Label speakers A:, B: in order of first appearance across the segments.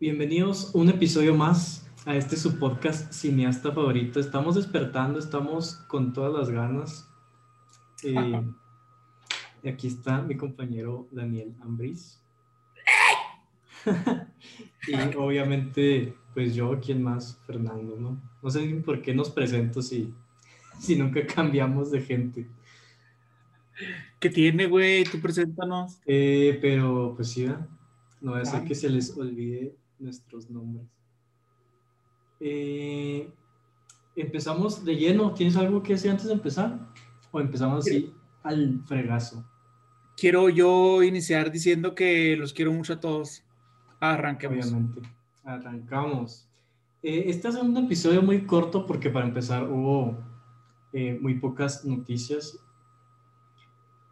A: Bienvenidos un episodio más a este su podcast cineasta favorito. Estamos despertando, estamos con todas las ganas. Eh, y aquí está mi compañero Daniel Ambris. y obviamente, pues yo, ¿quién más? Fernando, ¿no? No sé por qué nos presento si, si nunca cambiamos de gente.
B: ¿Qué tiene, güey? Tú preséntanos.
A: Eh, pero, pues sí, no va a ser que se les olvide nuestros nombres. Eh, empezamos de lleno. ¿Tienes algo que decir antes de empezar? ¿O empezamos así al fregazo?
B: Quiero yo iniciar diciendo que los quiero mucho a todos. Arranquemos.
A: Obviamente. Arrancamos. Eh, este es un episodio muy corto porque para empezar hubo eh, muy pocas noticias.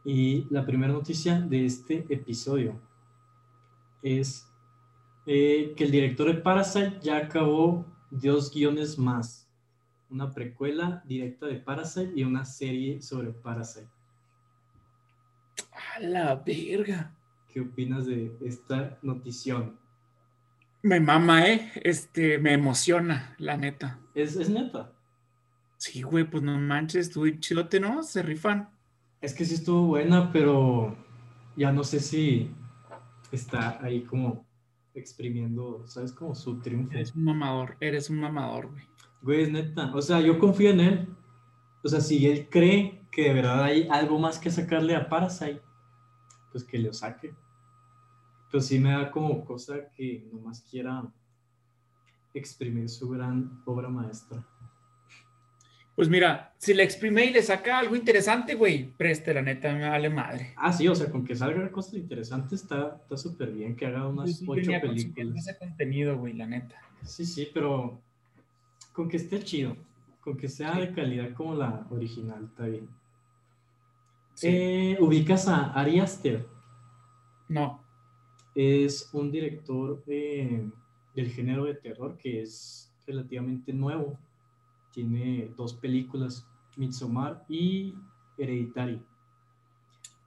A: Y la primera noticia de este episodio es eh, que el director de Parasite ya acabó dos guiones más. Una precuela directa de Parasite y una serie sobre Parasite.
B: A la verga.
A: ¿Qué opinas de esta notición?
B: Me mama, ¿eh? Este, me emociona, la neta.
A: ¿Es, es neta?
B: Sí, güey, pues no manches, estuvo chidote, ¿no? Se rifan.
A: Es que sí estuvo buena, pero ya no sé si está ahí como exprimiendo, ¿sabes? Como su triunfo.
B: Eres un mamador, eres un mamador, güey.
A: Güey, es neta. O sea, yo confío en él. O sea, si él cree que de verdad hay algo más que sacarle a Parasite, pues que lo saque. Pero sí me da como cosa que nomás quiera exprimir su gran obra maestra.
B: Pues mira, si le exprime y le saca algo interesante, güey, preste, la neta, me vale madre.
A: Ah, sí, o sea, con que salga cosas interesantes está súper bien que haga unas
B: Sí,
A: ocho películas.
B: ese contenido, güey, la neta.
A: Sí, sí, pero con que esté chido, con que sea
B: Sí.
A: de calidad como la original, está bien.
B: Sí.
A: Eh, ubicas a Ari Aster,
B: No.
A: es un director eh, del género de terror que es relativamente nuevo. Tiene dos películas, Midsommar y Hereditary.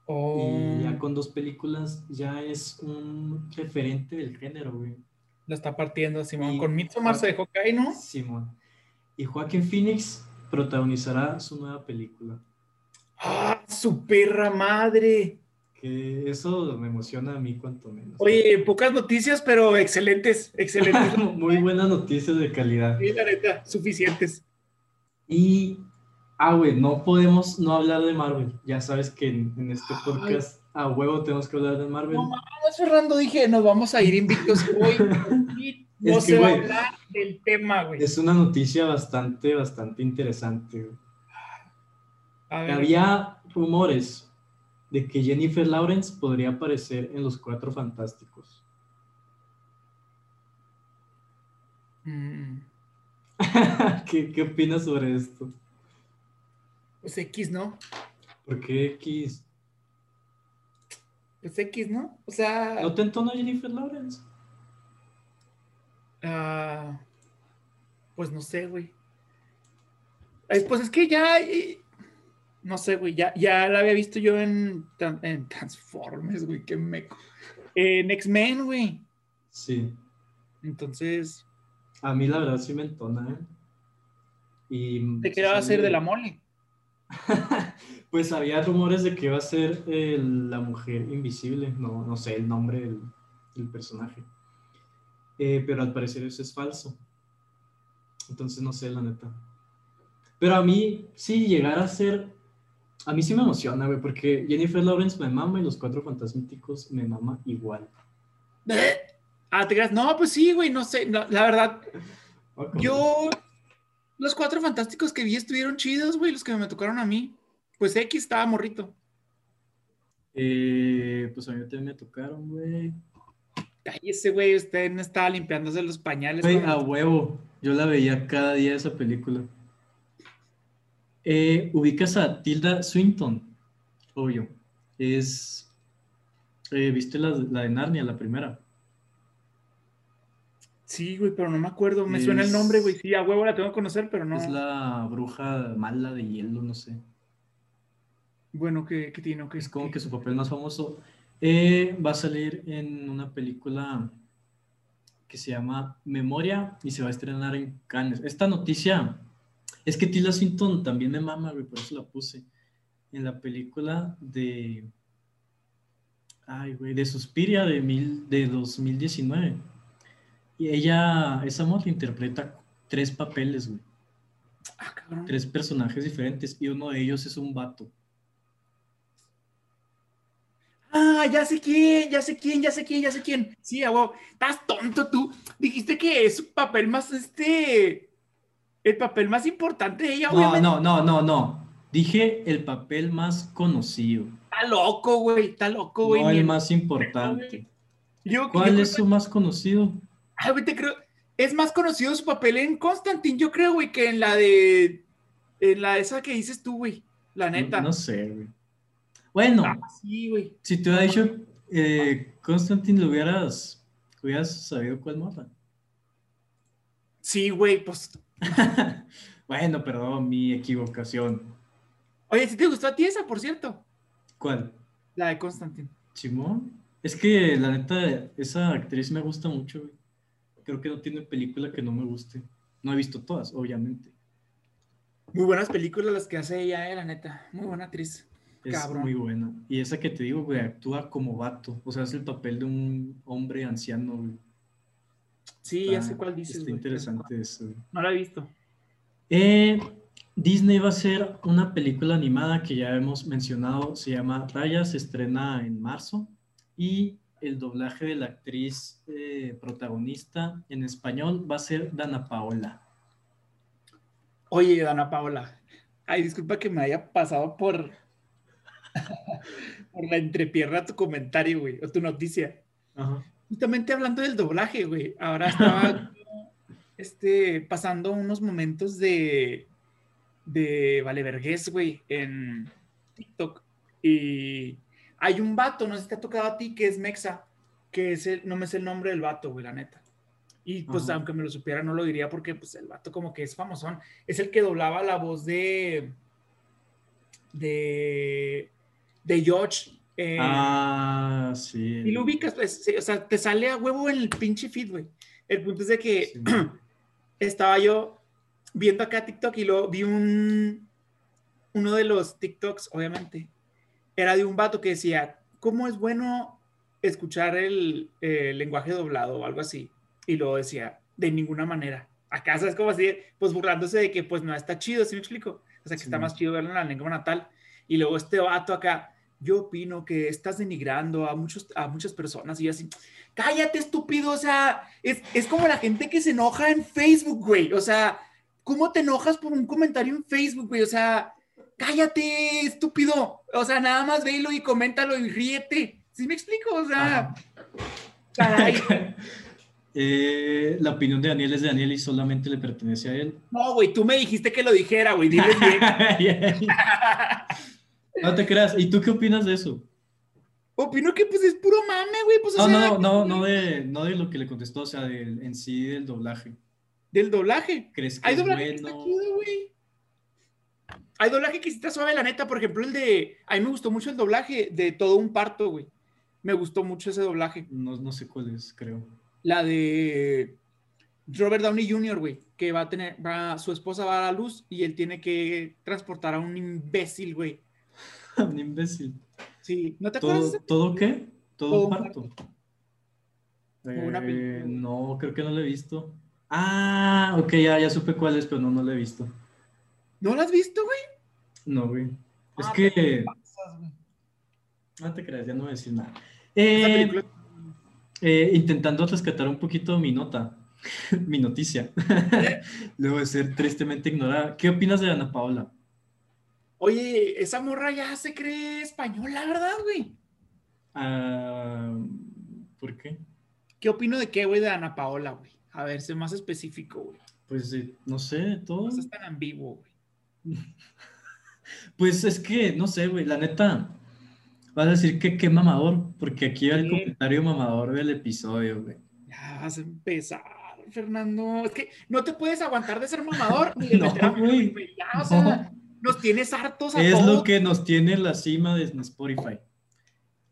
B: Oh,
A: Y ya con dos películas ya es un referente del género, güey.
B: la está partiendo, Simón.
A: Y-
B: Con Midsommar se dejó caer, ¿no?
A: Simón. Y Joaquin Phoenix protagonizará su nueva película.
B: ¡Ah, su perra madre!
A: Que eso me emociona a mí cuanto menos.
B: Oye, pocas noticias, pero excelentes, excelentes.
A: Muy buenas noticias de calidad.
B: Sí, la neta, suficientes.
A: Y, ah, güey, no podemos no hablar de Marvel. Ya sabes que en, en este podcast a huevo tenemos que hablar de Marvel.
B: No mames, Fernando, dije, nos vamos a ir invictos hoy. No
A: Es que,
B: se va a hablar del tema, güey.
A: Es una noticia bastante, bastante interesante. güey. Había rumores de que Jennifer Lawrence podría aparecer en Los Cuatro Fantásticos.
B: mm,
A: ¿Qué, ¿Qué opinas sobre esto?
B: pues X, ¿no?
A: ¿Por qué X?
B: Pues X, ¿no? O sea,
A: ¿No te entona Jennifer Lawrence?
B: ah, pues no sé, güey. Pues es que ya, eh, no sé, güey, ya, ya la había visto yo en, en Transformers, güey, qué meco. En X-Men, güey.
A: Sí.
B: Entonces,
A: A mí la verdad sí me entona, ¿eh? Y
B: ¿de qué va a ser de la mole?
A: Pues había rumores de que iba a ser eh, la mujer invisible, no, no sé el nombre del, del personaje. Eh, pero al parecer eso es falso. Entonces no sé, la neta. Pero a mí, sí, llegar a ser. A mí sí me emociona, güey, porque Jennifer Lawrence me mama y los cuatro fantásticos me mama igual.
B: Ah, te creas, no, pues sí, güey, no sé, no, la verdad. Yo, los cuatro fantásticos que vi estuvieron chidos, güey, los que me tocaron a mí. Pues X estaba morrito.
A: Eh, pues a mí también me tocaron, güey.
B: Cállese, güey, usted no estaba limpiándose los pañales.
A: Güey, a huevo. Yo la veía cada día esa película. Eh, ubicas a Tilda Swinton, obvio. Es. eh, ¿Viste la, la de Narnia, la primera?
B: Sí, güey, pero no me acuerdo. Me suena el nombre, güey. Sí, a huevo la tengo que conocer, pero no.
A: Es la bruja mala de hielo, no sé.
B: Bueno, ¿qué, qué tiene? ¿Qué
A: Es como que su papel más famoso. Eh, va a salir en una película que se llama Memoria y se va a estrenar en Cannes. Esta noticia es que Tila Swinton también me mama, güey, por eso la puse. En la película de. Ay, güey, de Suspiria de, mil, de 2019. Y ella, esa moto interpreta tres papeles, güey.
B: Ah, cabrón.
A: Tres personajes diferentes y uno de ellos es un vato.
B: Ah, ya sé quién, ya sé quién, ya sé quién, ya sé quién. Sí, abuelo, estás tonto tú. Dijiste que es su papel más, este, el papel más importante de ella,
A: No,
B: obviamente.
A: no, no, no, no. Dije el papel más conocido,
B: Está loco, güey, está loco, güey.
A: no el más importante.
B: Yo-
A: ¿Cuál es su más conocido?
B: Ay, güey, te creo. Es más conocido su papel en Constantine, yo creo, güey, que en la de. En la esa que dices tú, güey. La neta.
A: No, no sé, güey. Bueno,
B: Ah, sí, güey.
A: si te hubiera dicho eh, Constantine, lo hubieras, hubieras sabido cuál morra.
B: Sí, güey, pues.
A: bueno, perdón, mi equivocación.
B: Oye, si te gustó a ti esa, por cierto.
A: ¿Cuál?
B: La de Constantine.
A: Simón. Es que la neta, esa actriz me gusta mucho, güey. Creo que no tiene película que no me guste. No he visto todas, obviamente.
B: Muy buenas películas las que hace ella, eh, la neta. Muy buena actriz.
A: Es
B: Cabrón.
A: muy buena. Y esa que te digo, güey, actúa como vato. O sea, es el papel de un hombre anciano, güey.
B: Sí, ya sé cuál dices,
A: Está
B: güey.
A: interesante eso, güey.
B: No la he visto.
A: Eh, Disney va a hacer una película animada que ya hemos mencionado, se llama Raya, se estrena en marzo y el doblaje de la actriz eh, protagonista en español va a ser Dana Paola.
B: Oye, Dana Paola. Ay, disculpa que me haya pasado por. por la entrepierna tu comentario, güey. O tu noticia. Justamente hablando del doblaje, güey. Ahora estaba este, pasando unos momentos de, de Valevergués, güey, en TikTok. Y hay un vato, no sé si te ha tocado a ti, que es Mexa, que es el, no me sé el nombre del vato, güey, la neta. Y pues
A: Ajá.
B: aunque me lo supiera, no lo diría porque pues el vato como que es famosón. Es el que doblaba la voz de... de... de George. en-
A: Ah, sí.
B: y lo ubicas, pues, sí, o sea, te sale a huevo en el pinche feed, güey. El punto es de que
A: Sí.
B: estaba yo viendo acá TikTok y luego vi un, uno de los TikToks, obviamente, era de un vato que decía, ¿cómo es bueno escuchar el, eh, lenguaje doblado o algo así? Y luego decía, de ninguna manera. Acá es como así, pues burlándose de que pues no está chido, ¿sí me explico? O sea, que
A: Sí.
B: está más chido verlo en la lengua natal. Y luego este vato acá, yo opino que estás denigrando a, muchos, a muchas personas y yo así, cállate estúpido, o sea, es, es como la gente que se enoja en Facebook, güey, o sea, ¿cómo te enojas por un comentario en Facebook, güey? O sea, cállate, estúpido, o sea, nada más véelo y coméntalo y ríete, ¿sí me explico? O sea, caray,
A: Eh, la opinión de Daniel es de Daniel y solamente le pertenece a él.
B: no, güey, tú me dijiste que lo dijera, güey, diles bien.
A: no te creas. ¿Y tú qué opinas de eso?
B: Opino que pues es puro mame, güey, pues o
A: No,
B: sea,
A: no, no, no de, no de lo que le contestó, o sea, del, en sí del doblaje.
B: del doblaje.
A: ¿Crees que
B: Hay
A: es
B: doblaje que está
A: bueno?
B: chido, güey. Hay doblaje que sí está suave, la neta. Por ejemplo, el de. A mí me gustó mucho el doblaje de todo un parto, güey. Me gustó mucho ese doblaje.
A: No, no sé cuál es, creo.
B: La de Robert Downey Jr., güey. Que va a tener. Va, su esposa va a dar a luz y él tiene que transportar a un imbécil, güey.
A: Un imbécil.
B: Sí. ¿No te acuerdas?
A: ¿Todo, qué? ¿Todo,
B: Todo
A: un parto?
B: Una
A: Eh, no, creo que no lo he visto. Ah, ok, ya, ya supe cuál es, pero no, no lo he visto.
B: ¿No lo has visto, güey?
A: No, güey. Es
B: Ah,
A: que...
B: Pasas, güey.
A: No te creas, ya no voy a decir nada. Eh,
B: película.
A: eh, intentando rescatar un poquito mi nota, mi noticia, luego de ser tristemente ignorada. ¿Qué opinas de Ana Paola?
B: Oye, esa morra ya se cree española, ¿verdad, güey?
A: Ah, ¿Por qué?
B: ¿Qué opino de qué, güey, de Ana Paola, güey? A ver, sé más específico, güey.
A: Pues eh, no sé, todo.
B: No seas tan ambiguo, güey.
A: Pues es que, no sé, güey, la neta, vas a decir que qué mamador, porque aquí va el comentario mamador del episodio, güey.
B: Ya vas a empezar, Fernando. Es que no te puedes aguantar de ser mamador ni de
A: No,
B: meter a
A: güey.
B: güey. Ya, o sea, nos tienes hartos a
A: Es
B: todos.
A: lo que nos tiene en la cima de Spotify.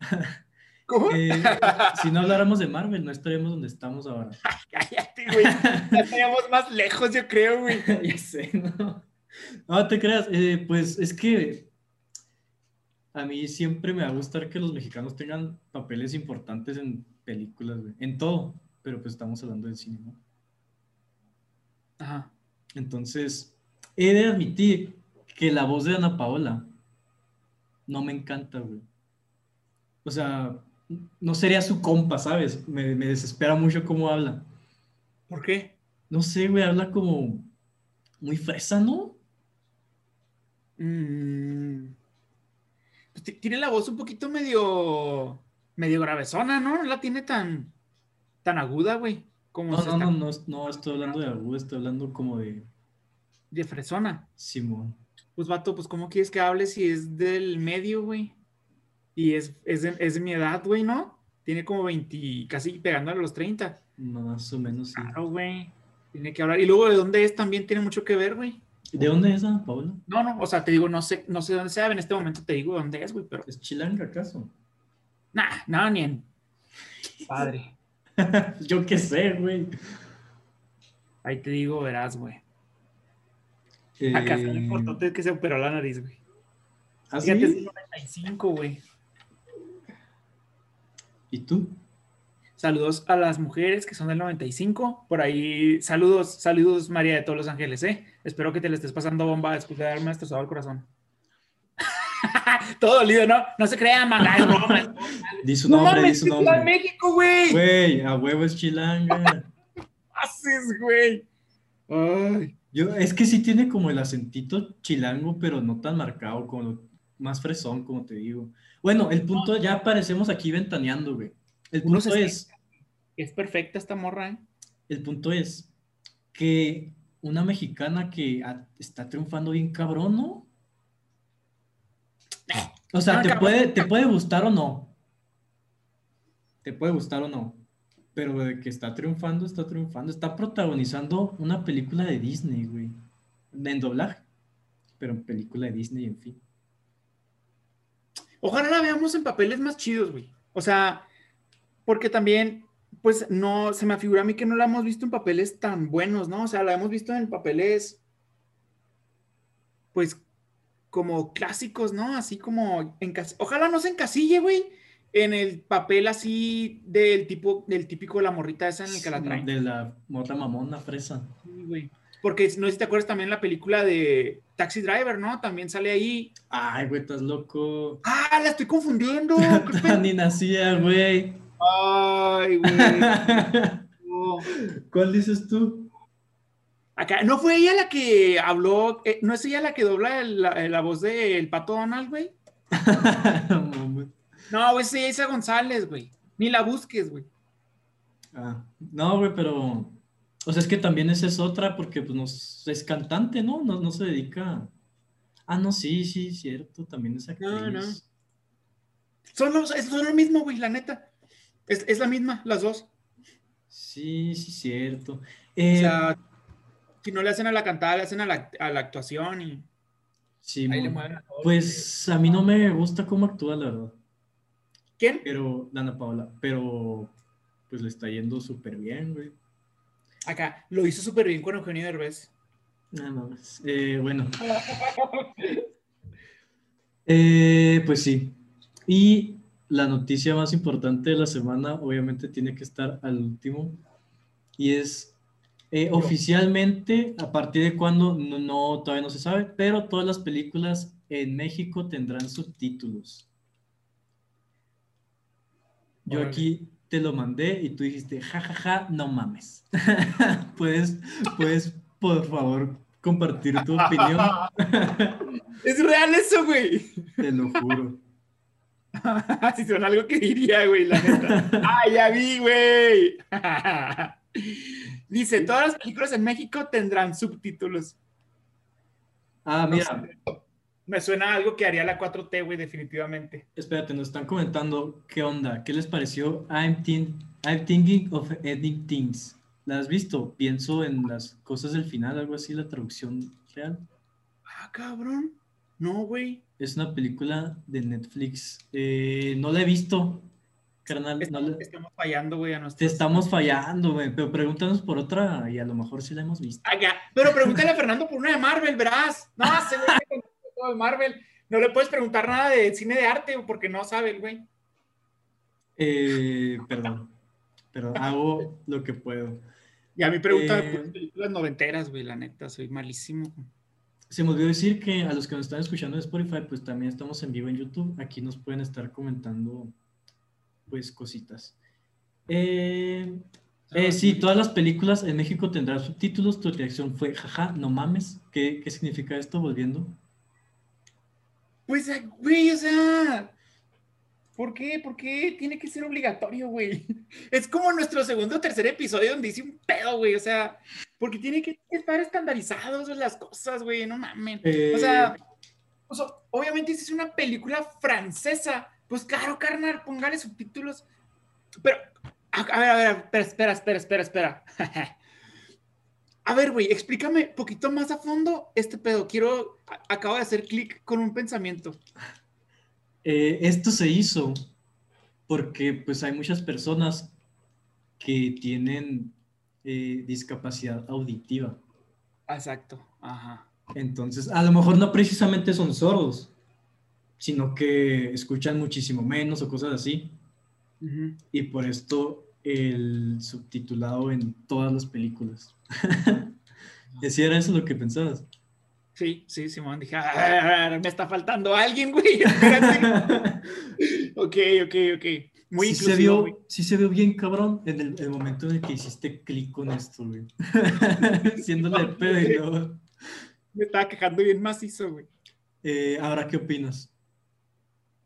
B: ¿Cómo?
A: Eh, si no habláramos de Marvel, no estaríamos donde estamos ahora.
B: Cállate, güey. Ya estaríamos más lejos, yo creo, güey.
A: ya sé, no. No te creas, eh, pues es que a mí siempre me va a gustar que los mexicanos tengan papeles importantes en películas, güey. En todo, pero pues estamos hablando del cine, ¿no?
B: Ajá.
A: Entonces, he de admitir que la voz de Ana Paola no me encanta, güey. O sea, no sería su compa, ¿sabes? Me, me desespera mucho cómo habla.
B: ¿Por qué?
A: No sé, güey, habla como muy fresa, ¿no?
B: Mm. Pues ti- tiene la voz un poquito medio. medio gravesona, ¿no? No la tiene tan. tan aguda, güey. Como
A: No, no, no, no, no estoy hablando de agudo, estoy hablando como de
B: De fresona.
A: Simón.
B: Pues, vato, pues, ¿cómo quieres que hable si es del medio, güey? Y es, es, de, es de mi edad, güey, ¿no? Tiene como 20, casi pegando a los 30.
A: Más o menos, sí.
B: Claro, güey. Tiene que hablar. Y luego de dónde es también tiene mucho que ver, güey.
A: ¿De dónde es Ana Paola?
B: No, no, o sea, te digo, no sé, no sé dónde sea, en este momento te digo dónde es, güey, pero.
A: ¿Es chilanga acaso?
B: Nah, no, ni en. Padre.
A: Yo qué sé, güey.
B: Ahí te digo, verás, güey.
A: Eh,
B: Acá está lo importante es que se operó la nariz, güey.
A: ¿ah,
B: Fíjate, es
A: sí?
B: del 95, güey.
A: ¿Y tú?
B: Saludos a las mujeres que son del 95. Por ahí, saludos, saludos María de todos los ángeles, ¿eh? Espero que te le estés pasando bomba después de haberme destrozado el corazón. Todo dolido, ¿no? No se crean, manga, broma.
A: Di su
B: No
A: nombre, di su nombre.
B: México, güey.
A: Güey, a huevo es chilanga.
B: haces, güey? Ay.
A: Yo, es que sí tiene como el acentito chilango, pero no tan marcado, como más fresón, como te digo. Bueno, el punto, ya aparecemos aquí ventaneando, güey. El punto es,
B: Es perfecta esta morra, ¿eh?
A: el punto es que una mexicana que a- está triunfando bien cabrón, ¿no? O sea,
B: No,
A: te
B: cabrón.
A: puede, te puede gustar o no. Te puede gustar o no. Pero de que está triunfando, está triunfando. Está protagonizando una película de Disney, güey. En doblaje. Pero en película de Disney, en fin.
B: Ojalá la veamos en papeles más chidos, güey. O sea, porque también, pues no, se me afigura a mí que no la hemos visto en papeles tan buenos, ¿no? O sea, la hemos visto en papeles, pues, como clásicos, ¿no? Así como en Ojalá no se encasille, güey, en el papel así del tipo, del típico la morrita esa en el que la traen.
A: De la morra mamona fresa.
B: Sí, güey. Porque no sé si te acuerdas también la película de Taxi Driver, ¿no? También sale ahí.
A: Ay, güey, estás loco.
B: ¡Ah, la estoy confundiendo!
A: Ni nacía, güey.
B: Ay, güey. no.
A: ¿Cuál dices tú?
B: Acá, ¿no fue ella la que habló? eh, ¿No es ella la que dobla el- la, la voz del Pato Donald, güey? No, güey, es Isa González, güey. Ni la busques, güey.
A: Ah, no, güey, pero. O sea, es que también esa es otra porque pues, nos, es cantante, ¿no? ¿no? No se dedica. Ah, no, sí, sí, cierto. También es actriz.
B: No, no. Son, los- es- son lo mismo, güey, la neta. Es, es la misma, las dos.
A: Sí, sí, cierto.
B: O
A: Eh,
B: sea, si no le hacen a la cantada, le hacen a la, a la actuación y
A: sí,
B: ahí le mueven a.
A: Pues a mí no me gusta cómo actúa, la verdad.
B: ¿Quién?
A: Pero, Dana Paola, pero pues le está yendo súper bien, güey.
B: Acá, lo hizo súper bien con Eugenio Derbez.
A: Nada más. Eh, bueno. Eh, pues sí. Y la noticia más importante de la semana, obviamente, tiene que estar al último. Y es eh, oficialmente, a partir de cuándo, no, no, todavía no se sabe, pero todas las películas en México tendrán subtítulos. Yo aquí te lo mandé y tú dijiste, jajaja, no mames. puedes, puedes, por favor, compartir tu opinión.
B: Es real eso, güey.
A: Te lo juro.
B: si son algo que diría, güey, la neta. ¡Ah, ya vi, güey! Dice, todas las películas en México tendrán subtítulos.
A: Ah,
B: No
A: mira,
B: sé. Me suena a algo que haría la 4T, güey, definitivamente.
A: espérate, nos están comentando qué onda, qué les pareció I'm, think- I'm thinking of ending things. ¿La has visto? Pienso en las cosas del final, algo así, la traducción real.
B: Ah, cabrón. No, güey.
A: Es una película de Netflix. Eh, no la he visto. Carnal,
B: estamos,
A: no le-
B: estamos fallando, güey, a
A: te estamos fallando, güey. Pero pregúntanos por otra y a lo mejor sí la hemos visto.
B: Pero pregúntale a Fernando por una de Marvel, verás. No, se güey contesta todo de Marvel. No le puedes preguntar nada de cine de arte porque no sabe el güey.
A: Eh, perdón. Perdón, hago lo que puedo.
B: Y a mí pregúntame
A: Eh,
B: por películas noventeras, güey, la neta, soy malísimo.
A: Se me olvidó decir que a los que nos están escuchando en Spotify, pues también estamos en vivo en YouTube. Aquí nos pueden estar comentando, pues, cositas. Eh, eh, sí, todas las películas en México tendrán subtítulos. Tu reacción fue, jaja, no mames. ¿Qué, qué significa esto? Volviendo.
B: Pues, güey, o sea, ¿por qué? ¿Por qué tiene que ser obligatorio, güey? Es como nuestro segundo o tercer episodio donde hice un pedo, güey, o sea, porque tiene que estar estandarizados las cosas, güey, no mames.
A: Eh,
B: O sea, obviamente si es una película francesa, pues claro, carnal, póngale subtítulos. Pero, a, a ver, a ver, espera, espera, espera, espera, espera. A ver, güey, explícame un poquito más a fondo este pedo. Quiero, a- acabo de hacer clic con un pensamiento.
A: Eh, esto se hizo porque pues hay muchas personas que tienen eh, discapacidad auditiva.
B: Exacto, ajá.
A: Entonces, a lo mejor no precisamente son sordos, sino que escuchan muchísimo menos o cosas así. Y por esto el subtitulado en todas las películas. ¿Sí era eso lo que pensabas?
B: Sí, sí, Simón, dije, "Ah, me está faltando alguien, güey. Espérate. ok, ok, ok. Muy
A: sí se,
B: güey.
A: sí se vio bien cabrón en el, el momento en el que hiciste clic con esto, güey. Siéndole el pedo
B: Me estaba quejando bien macizo, güey.
A: eh, Ahora, ¿qué opinas?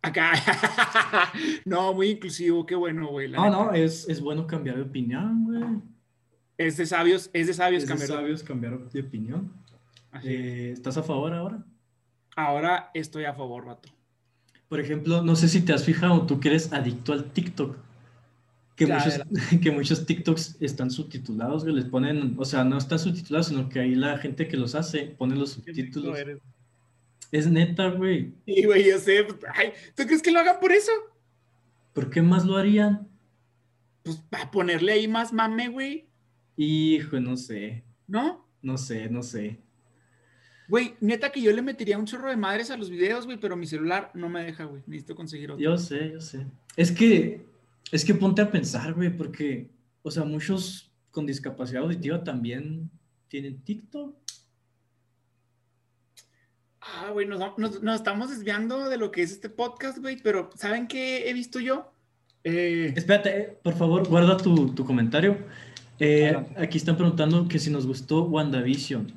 B: Acá. no, muy inclusivo, qué bueno, güey.
A: No, no, es, es bueno cambiar de opinión, güey.
B: Es de sabios, es de sabios
A: Es de
B: cambiar.
A: sabios cambiar de opinión. Eh, ¿Estás a favor ahora?
B: Ahora estoy a favor, vato.
A: Por ejemplo, no sé si te has fijado, tú que eres adicto al TikTok, que,
B: Ya,
A: muchos, que muchos TikToks están subtitulados, que les ponen, o sea, no están subtitulados, sino que ahí la gente que los hace pone los subtítulos. Es neta, güey.
B: Sí, güey, yo sé. pues, Ay, ¿Tú crees que lo hagan por eso?
A: ¿Por qué más lo harían?
B: Pues para ponerle ahí más mame, güey.
A: Hijo, no sé,
B: ¿No?
A: no sé, no sé.
B: Güey, neta que yo le metería un chorro de madres a los videos, güey, pero mi celular no me deja, güey. Necesito conseguir otro.
A: Yo sé, yo sé. Es que, es que ponte a pensar, güey, porque, o sea, muchos con discapacidad auditiva también tienen TikTok.
B: Ah, güey, nos, nos- nos estamos desviando de lo que es este podcast, güey, pero ¿saben qué he visto yo? Eh,
A: Espérate, eh, por favor, guarda tu, tu comentario. Eh, aquí están preguntando que si nos gustó WandaVision.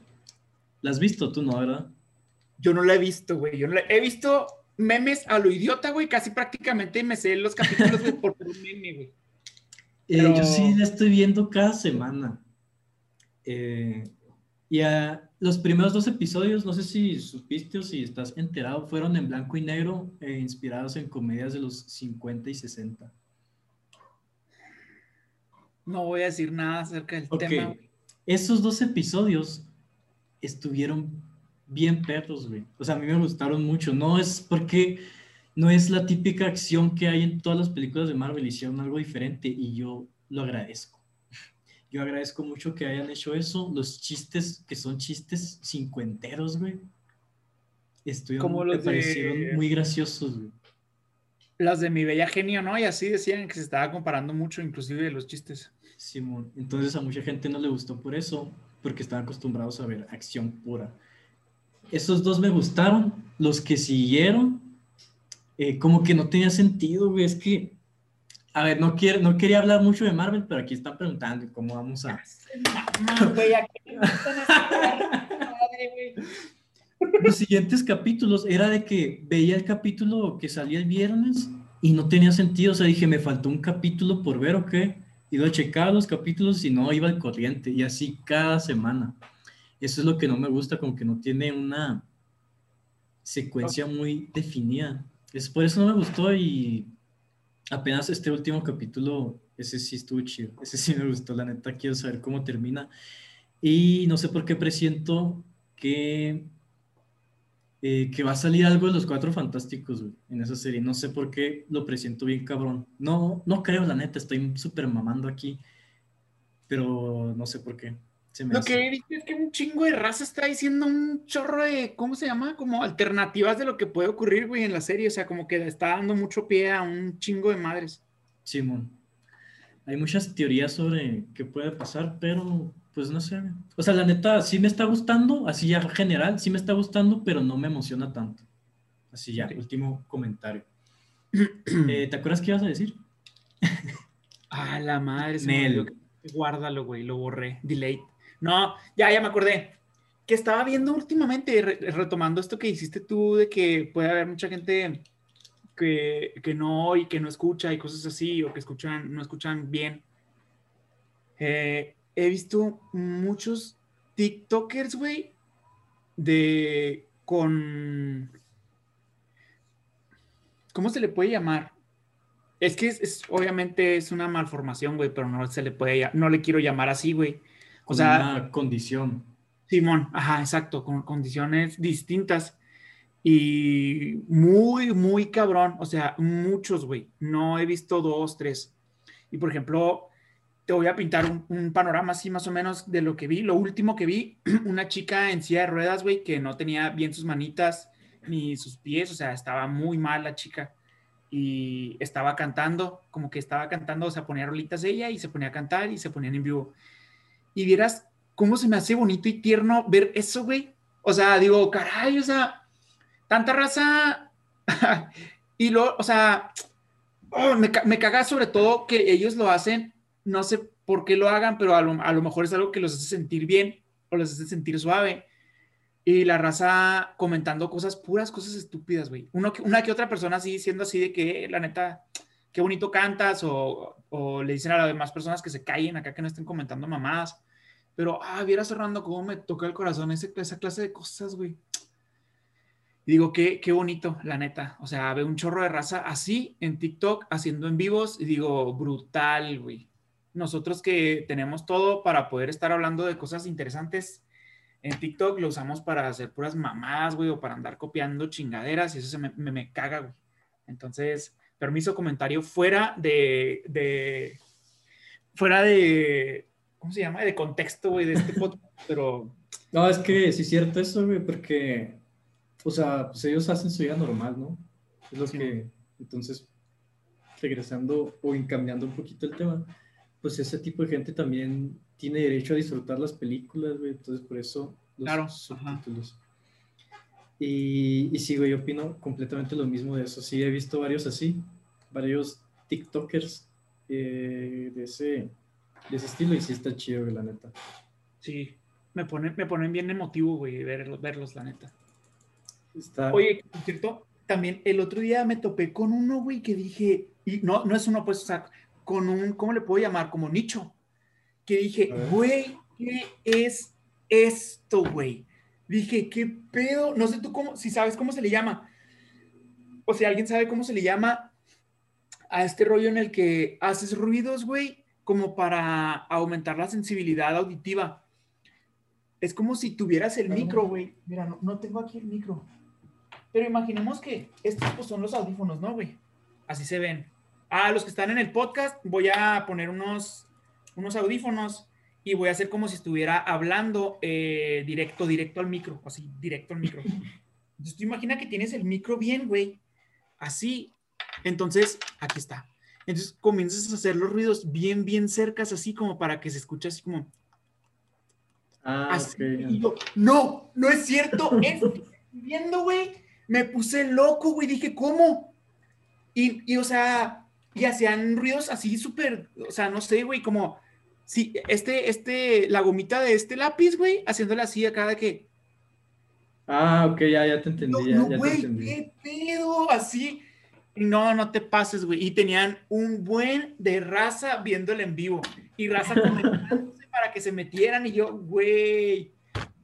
A: ¿La has visto tú, no, verdad?
B: yo no la he visto, güey. Yo no la- he visto memes a lo idiota, güey. Casi prácticamente me sé los capítulos, güey, por un meme, güey.
A: Eh, Yo sí la estoy viendo cada semana. Eh, y a los primeros dos episodios, no sé si supiste o si estás enterado, fueron en blanco y negro, eh, inspirados en comedias de los 50 y 60.
B: No voy a decir nada acerca del
A: Ok,
B: tema. güey.
A: esos dos episodios estuvieron bien perros, güey. O sea, a mí me gustaron mucho. No es porque no es la típica acción que hay en todas las películas de Marvel. Hicieron algo diferente y yo lo agradezco. Yo agradezco mucho que hayan hecho eso. Los chistes, que son chistes cincuenteros, güey. Estuvieron,
B: Como
A: me
B: los de-
A: parecieron muy graciosos, güey.
B: Las de mi bella genio, ¿no? Y así decían que se estaba comparando mucho, inclusive de los chistes.
A: Simón. Entonces a mucha gente no le gustó por eso, porque están acostumbrados a ver acción pura. Esos dos me gustaron. Los que siguieron, eh, como que no tenía sentido, güey. Es que, a ver, no, quiero, no quería hablar mucho de Marvel, pero aquí están preguntando cómo vamos a...
B: Mamá, güey, ¿a qué le gustan esas madre, güey?
A: Los siguientes capítulos era de que veía el capítulo que salía el viernes y no tenía sentido. O sea, dije, me faltó un capítulo por ver o qué. Iba a checar los capítulos y no iba al corriente. Y así cada semana. Eso es lo que no me gusta, como que no tiene una secuencia muy definida. Es por eso no me gustó y apenas este último capítulo, ese sí estuvo chido. Ese sí me gustó, la neta. Quiero saber cómo termina. Y no sé por qué presiento que eh, que va a salir algo de los Cuatro Fantásticos, güey, en esa serie. No sé por qué lo presiento bien cabrón. No, no creo, la neta, estoy súper mamando aquí, pero no sé por qué.
B: Lo que he visto es que un chingo de raza está diciendo un chorro de, ¿cómo se llama? Como alternativas de lo que puede ocurrir, güey, en la serie. O sea, como que está dando mucho pie a un chingo de madres.
A: Simón. Hay muchas teorías sobre qué puede pasar, pero pues no sé. O sea, la neta, sí me está gustando, así ya general, sí me está gustando, pero no me emociona tanto. Así ya, último comentario. Eh, ¿Te acuerdas qué ibas a decir?
B: ah, la madre. Nel. Guárdalo, güey, lo borré. Delete. No, ya, ya me acordé. Que estaba viendo últimamente, retomando esto que hiciste tú, de que puede haber mucha gente que, que, no y que no escucha y cosas así, o que escuchan, no escuchan bien. Eh, he visto muchos TikTokers, güey, de con. ¿Cómo se le puede llamar? Es que es, obviamente es una malformación, güey, pero no se le puede, no le quiero llamar así, güey.
A: O sea, una condición.
B: Simón, ajá, exacto, con condiciones distintas y muy, muy cabrón. O sea, muchos, güey. No he visto dos, tres. Y por ejemplo, te voy a pintar un, panorama así más o menos de lo que vi. Lo último que vi, una chica en silla de ruedas, güey, que no tenía bien sus manitas ni sus pies, o sea, estaba muy mal la chica. Y estaba cantando, como que estaba cantando, o sea, ponía rolitas ella y se ponía a cantar y se ponían en vivo y vieras cómo se me hace bonito y tierno ver eso, güey. O sea, digo, caray, o sea, tanta raza. y lo, o sea, oh, me, me, caga sobre todo que ellos lo hacen, no sé por qué lo hagan, pero a lo, a lo, mejor es algo que los hace sentir bien o los hace sentir suave. Y la raza comentando cosas, puras cosas estúpidas, güey. una que otra persona así diciendo así de que, la neta, qué bonito cantas, o, o, le dicen a las demás personas que se callen acá, que no estén comentando mamadas. Pero, ah, viera cerrando cómo me toca el corazón esa clase de cosas, güey. Y digo, qué, qué bonito, la neta. O sea, veo un chorro de raza así en TikTok, haciendo en vivos, y digo, brutal, güey. Nosotros que tenemos todo para poder estar hablando de cosas interesantes en TikTok, lo usamos para hacer puras mamadas, güey, o para andar copiando chingaderas, y eso se me, me, caga, güey. Entonces, permiso, comentario fuera de, de fuera de, ¿cómo se llama? De contexto, güey, de este podcast, pero...
A: No, es que sí es cierto eso, güey, porque, o sea, pues ellos hacen su vida normal, ¿no? Es lo que, entonces, regresando o encambiando un poquito el tema, pues ese tipo de gente también tiene derecho a disfrutar las películas, güey, entonces por eso los claro, subtítulos. Y, y sí, güey, yo opino completamente lo mismo de eso. Sí, he visto varios así, varios TikTokers eh, de ese de ese estilo y sí está chido, la neta.
B: Sí, me, pone, me ponen bien emotivo, güey, verlos, verlos, la neta. Está... Oye, cierto, también el otro día me topé con uno, güey, que dije, y no, no es uno, pues, o sea, con un, ¿cómo le puedo llamar? Como nicho. Que dije, güey, ¿qué es esto, güey? Dije, ¿qué pedo? No sé tú cómo, si sabes cómo se le llama. O si alguien sabe cómo se le llama a este rollo en el que haces ruidos, güey, como para aumentar la sensibilidad auditiva. Es como si tuvieras el micro, güey. Mira, no, tengo aquí el micro. Pero imaginemos que estos pues, son los audífonos, ¿no, güey? Así se ven. A los que están en el podcast, voy a poner unos, unos audífonos y voy a hacer como si estuviera hablando eh, directo, directo al micro, así, directo al micro. Entonces tú imagina que tienes el micro bien, güey. Así. Entonces, aquí está. Entonces comienzas a hacer los ruidos bien, bien cercas, así como para que se escuche así como. Ah, así, y yo, no, no es cierto. Estoy viendo, güey. Me puse loco, güey. Dije, ¿cómo? Y, y o sea, y hacían ruidos así súper, o sea, no sé, güey, como si este, este, la gomita de este lápiz, güey, haciéndola así acá de que.
A: Ah, ok, ya, ya te entendí.
B: No, güey, qué pedo, así. No, no te pases, güey. Y tenían un buen de raza viéndolo en vivo. Y raza comentándose para que se metieran. Y yo, güey,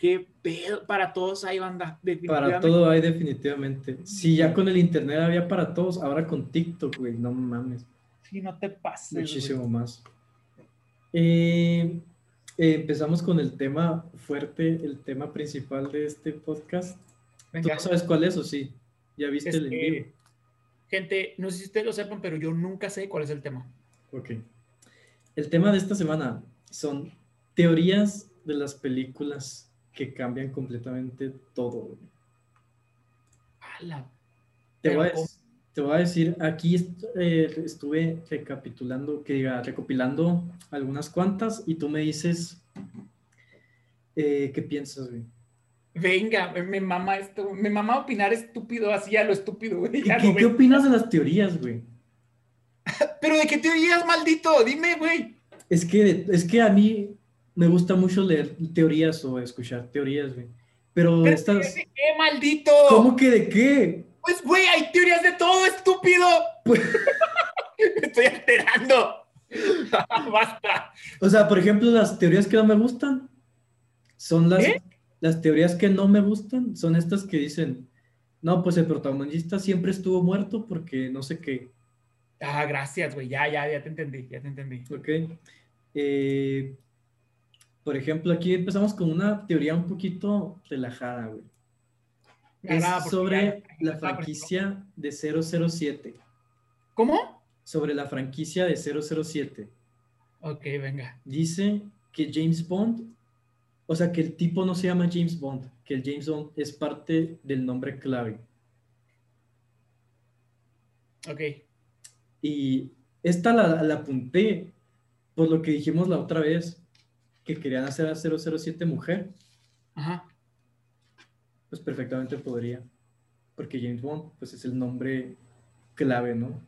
B: qué pedo. Para todos hay banda.
A: Para todo hay definitivamente. Si ya con el internet había para todos, ahora con TikTok, güey, no mames.
B: Sí, no te pases.
A: Muchísimo más. Eh, eh, empezamos con el tema fuerte, el tema principal de este podcast. ¿Tú no sabes cuál es o sí? ¿Ya viste el
B: Este,
A: envío?
B: Gente, no sé si ustedes lo sepan, pero yo nunca sé cuál es el tema.
A: Ok. El tema de esta semana son teorías de las películas que cambian completamente todo.
B: Ala.
A: Te voy, a,
B: ¿cómo?
A: te voy a decir, aquí eh, estuve recapitulando, que diga, recopilando algunas cuantas y tú me dices eh, qué piensas, güey.
B: Venga, me- mama esto, me mama opinar estúpido así a lo estúpido, güey.
A: ¿Y
B: ya
A: qué, qué opinas de las teorías, güey?
B: Pero de qué teorías, maldito, dime, güey.
A: Es que, es que a mí me gusta mucho leer teorías o escuchar teorías, güey. Pero
B: Pero
A: estas,
B: ¿De qué, maldito?
A: ¿cómo que de qué?
B: Pues, güey, hay teorías de todo, estúpido.
A: Pues-
B: me estoy alterando. Basta.
A: O sea, por ejemplo, las teorías que no me gustan son las,
B: ¿Qué?
A: las teorías que no me gustan, son estas que dicen, no, pues el protagonista siempre estuvo muerto porque no sé qué,
B: Ah, gracias, güey. Ya, ya, ya te entendí, ya te entendí.
A: ¿ok? Eh, por ejemplo, aquí empezamos con una teoría un poquito relajada, güey.
B: Me
A: Es
B: agrada
A: sobre
B: ya-
A: la franquicia de 007.
B: ¿Cómo?
A: Sobre la franquicia de 007.
B: Ok, venga.
A: Dice que James Bond, o sea, que el tipo no se llama James Bond, que el James Bond es parte del nombre clave.
B: Ok.
A: Y esta la, la apunté por lo que dijimos la otra vez, que querían hacer a 007 mujer,
B: Ajá.
A: pues perfectamente podría, porque James Bond, pues es el nombre clave, ¿no?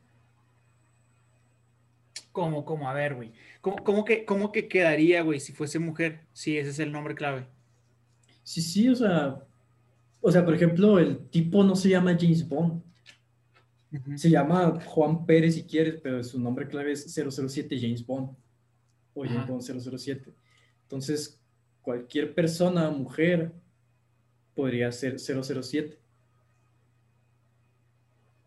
B: ¿Cómo, cómo? A ver, güey. ¿Cómo, cómo que, ¿Cómo que quedaría, güey, si fuese mujer? Si ese es el nombre clave.
A: Sí, sí, o sea, o sea, por ejemplo, el tipo no se llama James Bond, se llama Juan Pérez si quieres, pero su nombre clave es 007 James Bond o James. Bond 007. Entonces, cualquier persona, mujer, podría ser 007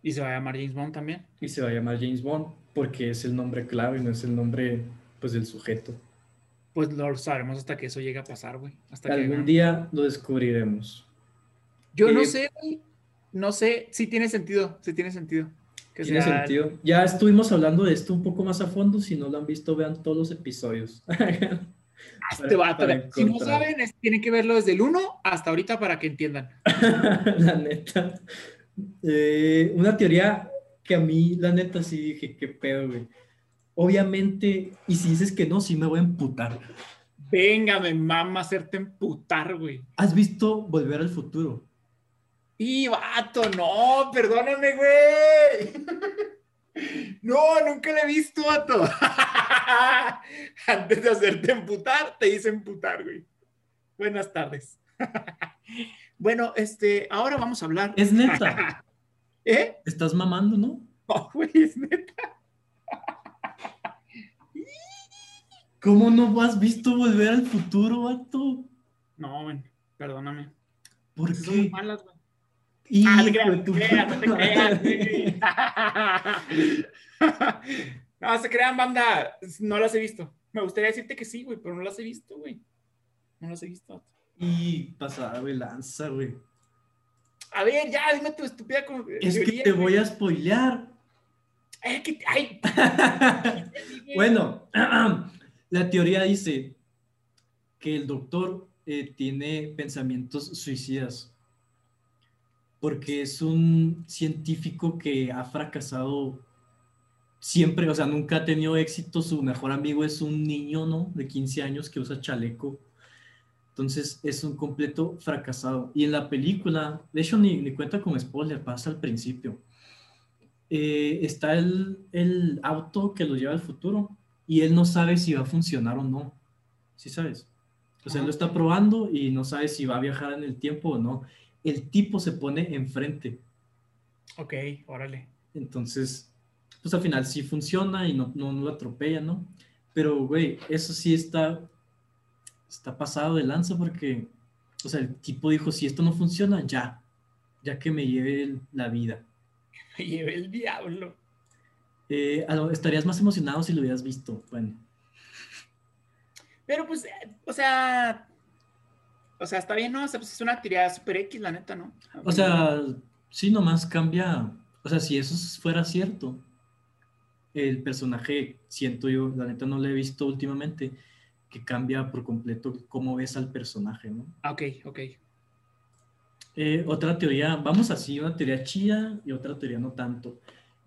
B: Y se va a llamar James Bond también.
A: y se va a llamar James Bond porque es el nombre clave, no es el nombre pues del sujeto.
B: Pues lo sabremos hasta que eso llegue a pasar, güey. Hasta que
A: Algún día lo descubriremos.
B: Yo no
A: eh,
B: sé, güey. No sé. Sí tiene sentido. Sí tiene sentido. Que
A: Tiene
B: sea-
A: sentido. Ya estuvimos hablando de esto un poco más a fondo. Si no lo han visto, vean todos los episodios.
B: Este vato, si no saben, es- tienen que verlo desde el 1 hasta ahorita para que entiendan.
A: la neta. Eh, una teoría que a mí, la neta, sí dije, qué pedo, güey. Obviamente, y si dices que no, sí me voy a emputar.
B: Venga, me mama hacerte emputar, güey.
A: ¿Has visto Volver al Futuro?
B: Y vato, no, perdóname, güey. No, nunca la he visto, vato. Antes de hacerte emputar, te hice emputar, güey. Buenas tardes. Bueno, este, ahora vamos a hablar.
A: Es neta.
B: ¿Eh?
A: Estás mamando, ¿no?
B: No, güey, es neta.
A: ¿Cómo no has visto Volver al Futuro, vato?
B: No, güey, perdóname.
A: ¿Por
B: Son
A: qué?
B: malas, güey.
A: Hijo
B: Ah, te
A: de
B: creas,
A: tu
B: te creas, no te
A: madre.
B: creas, güey. No, se crean, banda. No las he visto. Me gustaría decirte que sí, güey, pero no las he visto, güey. No las he visto.
A: Y pasada de lanza, güey.
B: A ver, ya, dime tu estúpida con-
A: Es que te
B: güey.
A: voy a spoilear.
B: Que- ay, güey.
A: bueno, la teoría dice que el doctor eh, tiene pensamientos suicidas porque es un científico que ha fracasado siempre, o sea, nunca ha tenido éxito. Su mejor amigo es un niño, ¿no? De 15 años que usa chaleco. Entonces es un completo fracasado. Y en la película, de hecho ni, ni cuenta con spoiler, pasa al principio. Eh, está el, el auto que lo lleva al futuro y él no sabe si va a funcionar o no. ¿Sí sabes? O sea, él lo está probando y no sabe si va a viajar en el tiempo o no. El tipo se pone enfrente.
B: Ok, órale.
A: Entonces, pues al final sí funciona y no, no, no lo atropella, ¿no? Pero, güey, eso sí está, está pasado de lanza porque, o sea, el tipo dijo, si esto no funciona, ya, ya que me lleve el- la vida.
B: Me llevé el diablo.
A: Eh, estarías más emocionado si lo hubieras visto. Bueno,
B: Pero pues, eh, o sea, o sea, está bien, ¿no? O sea, pues es una teoría super X, la neta, ¿no?
A: O sea, sí, nomás cambia. O sea, si eso fuera cierto, el personaje, siento yo, la neta no lo he visto últimamente, que cambia por completo cómo ves al personaje, ¿no?
B: Ah, ok, ok.
A: Eh, otra teoría, vamos así, una teoría chida y otra teoría no tanto.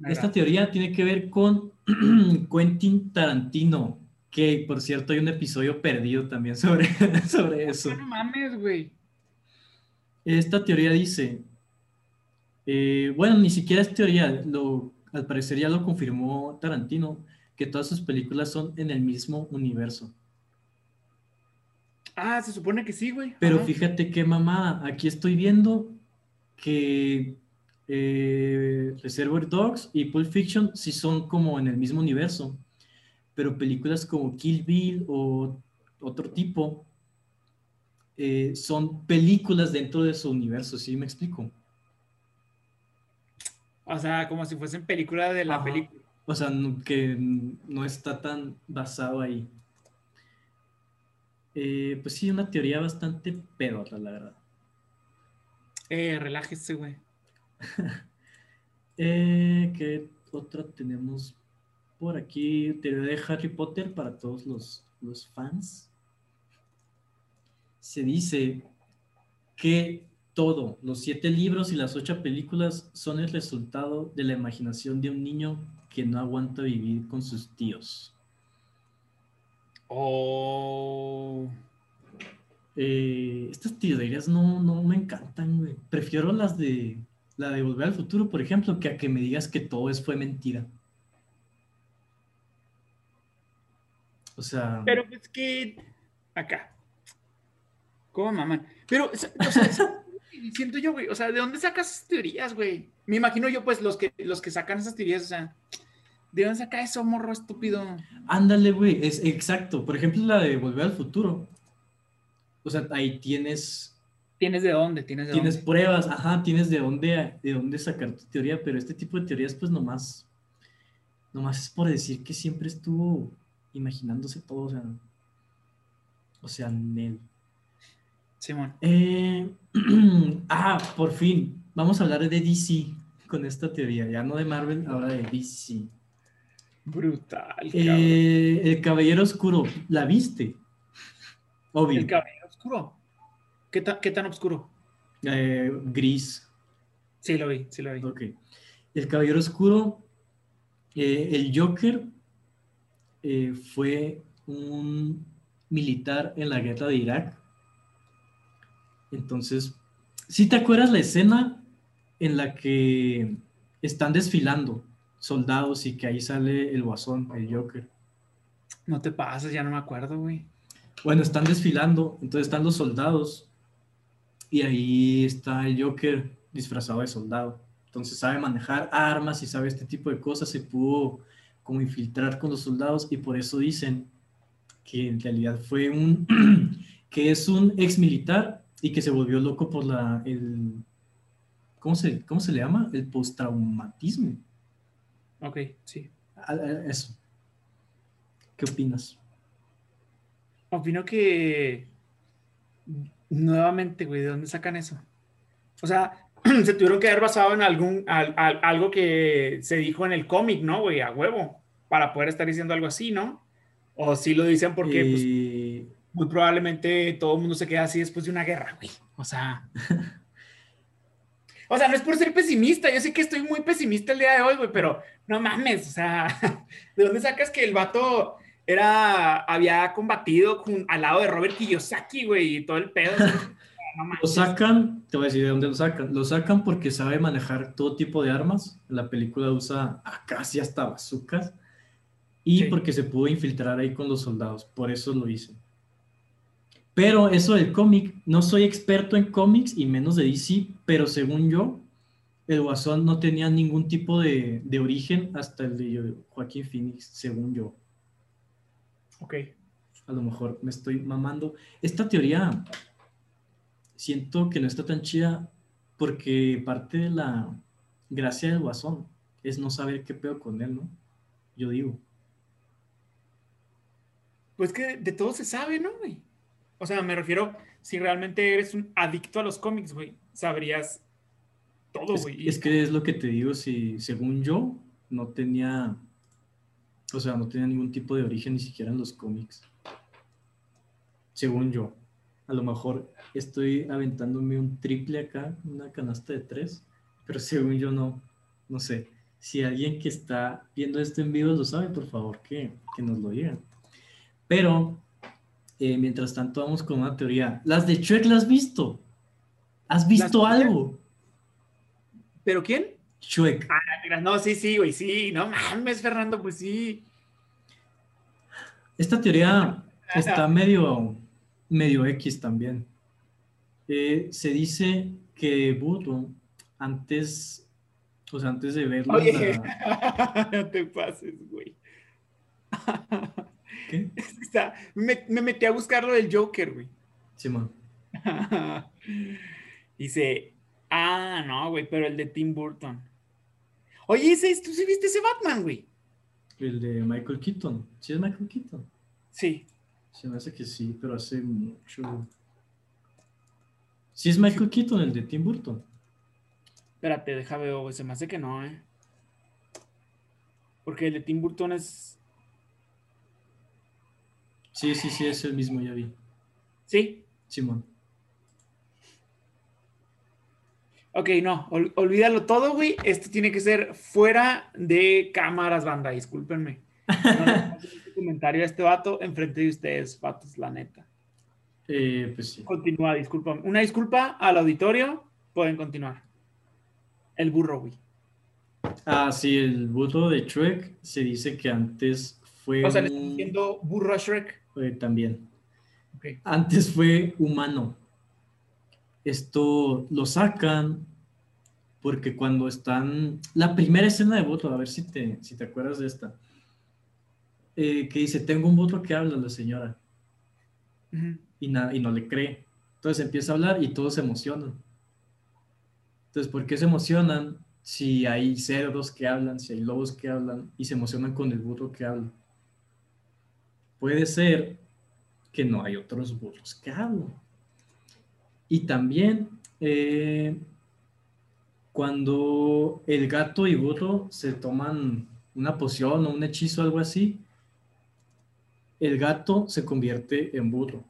A: Esta teoría tiene que ver con Quentin Tarantino, que por cierto hay un episodio perdido también sobre, sobre eso.
B: No mames, güey.
A: Esta teoría dice, eh, bueno, ni siquiera es teoría, lo, al parecer ya lo confirmó Tarantino, que todas sus películas son en el mismo universo.
B: Ah, se supone que sí, güey.
A: Pero fíjate qué mamada, aquí estoy viendo que eh, Reservoir Dogs y Pulp Fiction sí son como en el mismo universo, pero películas como Kill Bill o otro tipo eh, son películas dentro de su universo, ¿sí me explico?
B: O sea, como si fuesen películas de la película.
A: O sea, que no está tan basado ahí. Eh, pues sí, una teoría bastante pedorra, la verdad.
B: Eh, relájese, güey.
A: eh, ¿Qué otra tenemos por aquí? Teoría de Harry Potter para todos los, los fans. Se dice que todo, los siete libros y las ocho películas son el resultado de la imaginación de un niño que no aguanta vivir con sus tíos.
B: Oh.
A: Eh, estas teorías no, no me encantan, güey. Prefiero las de la de Volver al Futuro, por ejemplo, que a que me digas que todo es fue mentira. O sea.
B: Pero es que. Acá. ¿Cómo maman? Pero, o sea, siento yo, güey. O sea, ¿de dónde sacas esas teorías, güey? Me imagino yo, pues, los que, los que sacan esas teorías, o sea. ¿De dónde saca eso, morro estúpido?
A: Ándale, güey, es exacto. Por ejemplo, la de Volver al Futuro. O sea, ahí tienes.
B: ¿Tienes de dónde? Tienes, de
A: tienes pruebas, ajá, tienes de dónde, de dónde sacar tu teoría, pero este tipo de teorías, pues nomás. Nomás es por decir que siempre estuvo imaginándose todo, o sea. O sea, Nel.
B: Simón.
A: Eh, ah, por fin. Vamos a hablar de DC con esta teoría, ya no de Marvel, ahora de DC.
B: Brutal.
A: Eh, el Caballero Oscuro, ¿la viste?
B: Obvio. El Caballero Oscuro. ¿Qué, tan oscuro?
A: Eh, gris.
B: Sí, lo vi, sí lo vi.
A: Ok. El Caballero Oscuro, eh, el Joker fue un militar en la guerra de Irak. Entonces, si te acuerdas la escena en la que están desfilando soldados y que ahí sale el guasón, el Joker.
B: No te pases, ya no me acuerdo, güey.
A: Bueno, están desfilando, entonces están los soldados y ahí está el Joker disfrazado de soldado. Entonces sabe manejar armas y sabe este tipo de cosas, se pudo como infiltrar con los soldados y por eso dicen que en realidad fue un, que es un ex militar y que se volvió loco por la, el, ¿cómo se, cómo se le llama? El postraumatismo.
B: Ok, sí.
A: Eso. ¿Qué opinas?
B: Opino que nuevamente, güey, ¿de dónde sacan eso? O sea, se tuvieron que haber basado en algún algo que se dijo en el cómic, ¿no, güey? A huevo, para poder estar diciendo algo así, ¿no? O sí lo dicen porque pues, muy probablemente todo el mundo se queda así después de una guerra, güey. O sea, O sea, no es por ser pesimista, yo sé que estoy muy pesimista el día de hoy, güey, pero no mames, o sea, ¿de dónde sacas que el vato era, había combatido al lado de Robert Kiyosaki, güey, y todo el pedo?
A: Lo sacan, te voy a decir de dónde lo sacan. Lo sacan porque sabe manejar todo tipo de armas. La película usa casi hasta bazucas. Y porque se pudo infiltrar ahí con los soldados. Por eso lo hice. Pero eso del cómic, no soy experto en cómics y menos de DC, pero según yo, el Guasón no tenía ningún tipo de, origen hasta el de Joaquín Phoenix, según yo.
B: Ok.
A: A lo mejor me estoy mamando. Esta teoría siento que no está tan chida porque parte de la gracia del Guasón es no saber qué pedo con él, ¿no? Yo digo.
B: Pues que de todo se sabe, ¿no, güey? O sea, me refiero, si realmente eres un adicto a los cómics, güey, sabrías todo,
A: Es,
B: güey.
A: es que es lo que te digo, si según yo no tenía, o sea, no tenía ningún tipo de origen ni siquiera en los cómics. Según yo. A lo mejor estoy aventándome un triple acá, una canasta de tres, pero según yo no, no sé. Si alguien que está viendo esto en vivo lo sabe, por favor, que, que nos lo digan. Pero, eh, mientras tanto, vamos con una teoría. Las de Shrek las has visto. ¿Has visto algo?
B: ¿Pero quién?
A: Shrek.
B: No, sí, sí, güey, sí. No mames, Fernando, pues sí.
A: Esta teoría está medio, medio X también. Eh, se dice que Voodoo, antes, o sea, antes de verlo,
B: Oye,
A: la-
B: no te pases, güey.
A: ¿qué?
B: Está- me, me metí a buscar lo del Joker, güey.
A: Simón.
B: Dice, ah, no, güey, pero el de Tim Burton. Oye, ese, ¿tú sí viste ese Batman, güey?
A: El de Michael Keaton. ¿Sí es Michael Keaton?
B: Sí.
A: Se me hace que sí, pero hace mucho. Sí es Michael Keaton, el de Tim Burton.
B: Espérate, deja ver, se me hace que no, ¿eh? Porque el de Tim Burton es...
A: Sí, sí, sí, es el mismo, ya vi.
B: Sí.
A: Simón.
B: Ok, no, ol- olvídalo todo, güey. Esto tiene que ser fuera de cámaras, banda, discúlpenme. No paso este comentario a este vato enfrente de ustedes, vatos, la neta.
A: Eh, pues sí.
B: Continúa, disculpa. Una disculpa al auditorio, pueden continuar. El burro, güey.
A: Ah, sí, el burro de Shrek se dice que antes fue.
B: O sea, le están diciendo burro a Shrek.
A: eh, también. Antes fue humano. Esto lo sacan porque cuando están. La primera escena de voto, a ver si te, si te acuerdas de esta. Eh, que dice: Tengo un voto que habla la señora. Y, na- y no le cree. Entonces empieza a hablar y todos se emocionan. Entonces, ¿por qué se emocionan si hay cerdos que hablan, si hay lobos que hablan y se emocionan con el burro que habla? Puede ser que no hay otros burros que hablan. Y también eh, cuando el gato y burro se toman una poción o un hechizo o algo así, el gato se convierte en burro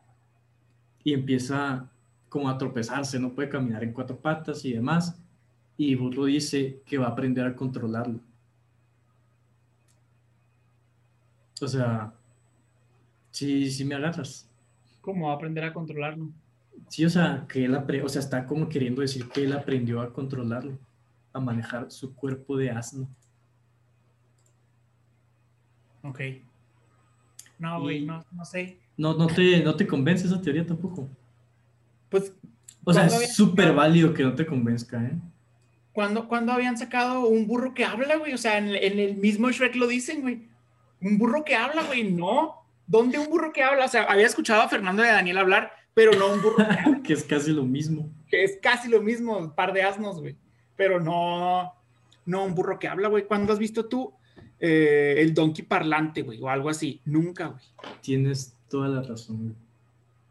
A: y empieza como a tropezarse, no puede caminar en cuatro patas y demás. Y Burro dice que va a aprender a controlarlo. O sea, sí, sí me agarras.
B: ¿Cómo va a aprender a controlarlo?
A: Sí, o sea, que él o sea, está como queriendo decir que él aprendió a controlarlo, a manejar su cuerpo de asno.
B: Ok. No, güey, no, no sé.
A: No, no te, no te convence esa teoría tampoco.
B: Pues,
A: O sea,
B: ¿Cuándo había
A: es súper válido que no te convenzca, ¿eh?
B: ¿cuándo, cuándo habían sacado un burro que habla, güey? O sea, en, en el mismo Shrek lo dicen, güey. Un burro que habla, güey, no. ¿Dónde un burro que habla? O sea, había escuchado a Fernando y a Daniel hablar, pero no un burro que habla,
A: que es casi lo mismo.
B: que es casi lo mismo, un par de asnos, güey. Pero no, no un burro que habla, güey. ¿Cuándo has visto tú eh, el donkey parlante, güey? O algo así. Nunca, güey.
A: Tienes toda la razón. güey.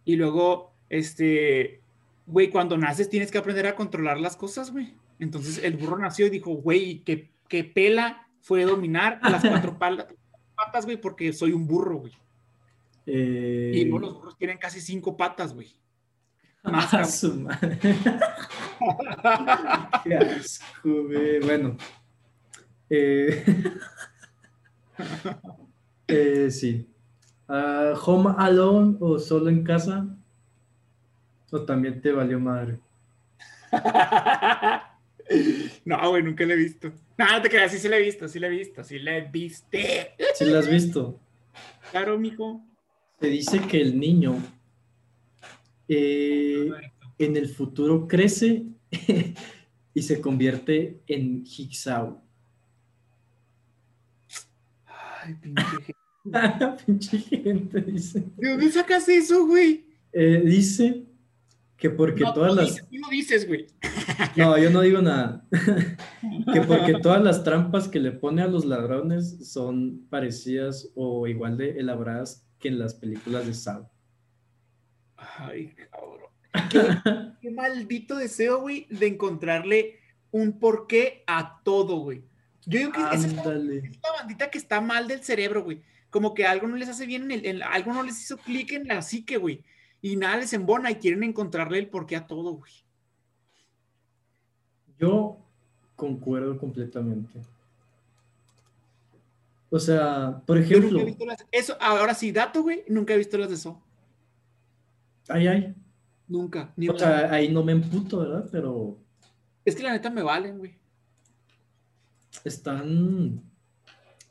B: Y luego, este, güey, cuando naces tienes que aprender a controlar las cosas, güey. Entonces el burro nació y dijo, güey, que, que pela fue dominar las cuatro patas, güey, porque soy un burro, güey.
A: Eh,
B: Y luego los burros tienen casi cinco patas, güey. Más,
A: a
B: cabrón.
A: su madre. Qué asco, güey. Bueno. Eh, eh, sí. Ah, ¿Home Alone o solo en casa? ¿O también te valió madre?
B: No, güey, nunca le he visto. No, no te creas, sí, sí le he visto, sí le he visto, sí le viste.
A: ¿Sí la has visto?
B: Claro, mijo.
A: Se dice que el niño eh, en el futuro crece y se convierte en Jigsaw.
B: Ay, pinche gente.
A: Pinche gente dice.
B: ¿De dónde sacas eso, güey?
A: Eh, dice que porque
B: no,
A: todas
B: tú
A: las...
B: tú no dices, güey.
A: No, yo no digo nada. que porque todas las trampas que le pone a los ladrones son parecidas o igual de elaboradas que en las películas de Saw.
B: Ay, cabrón. Qué, qué maldito deseo, güey, de encontrarle un porqué a todo, güey. Yo digo que esa es la-
A: Ándale.
B: es la bandita que está mal del cerebro, güey. Como que algo no les hace bien, en el, en- algo no les hizo clic en la psique, güey. Y nada les embona y quieren encontrarle el porqué a todo, güey.
A: Yo concuerdo completamente. O sea, por
B: Yo
A: ejemplo,
B: nunca he visto las... Eso, ahora sí, dato, güey, nunca he visto las de eso.
A: ay, ay.
B: Nunca. Ni
A: O sea, ahí no me emputo, ¿verdad? Pero
B: es que la neta me valen, güey.
A: Están,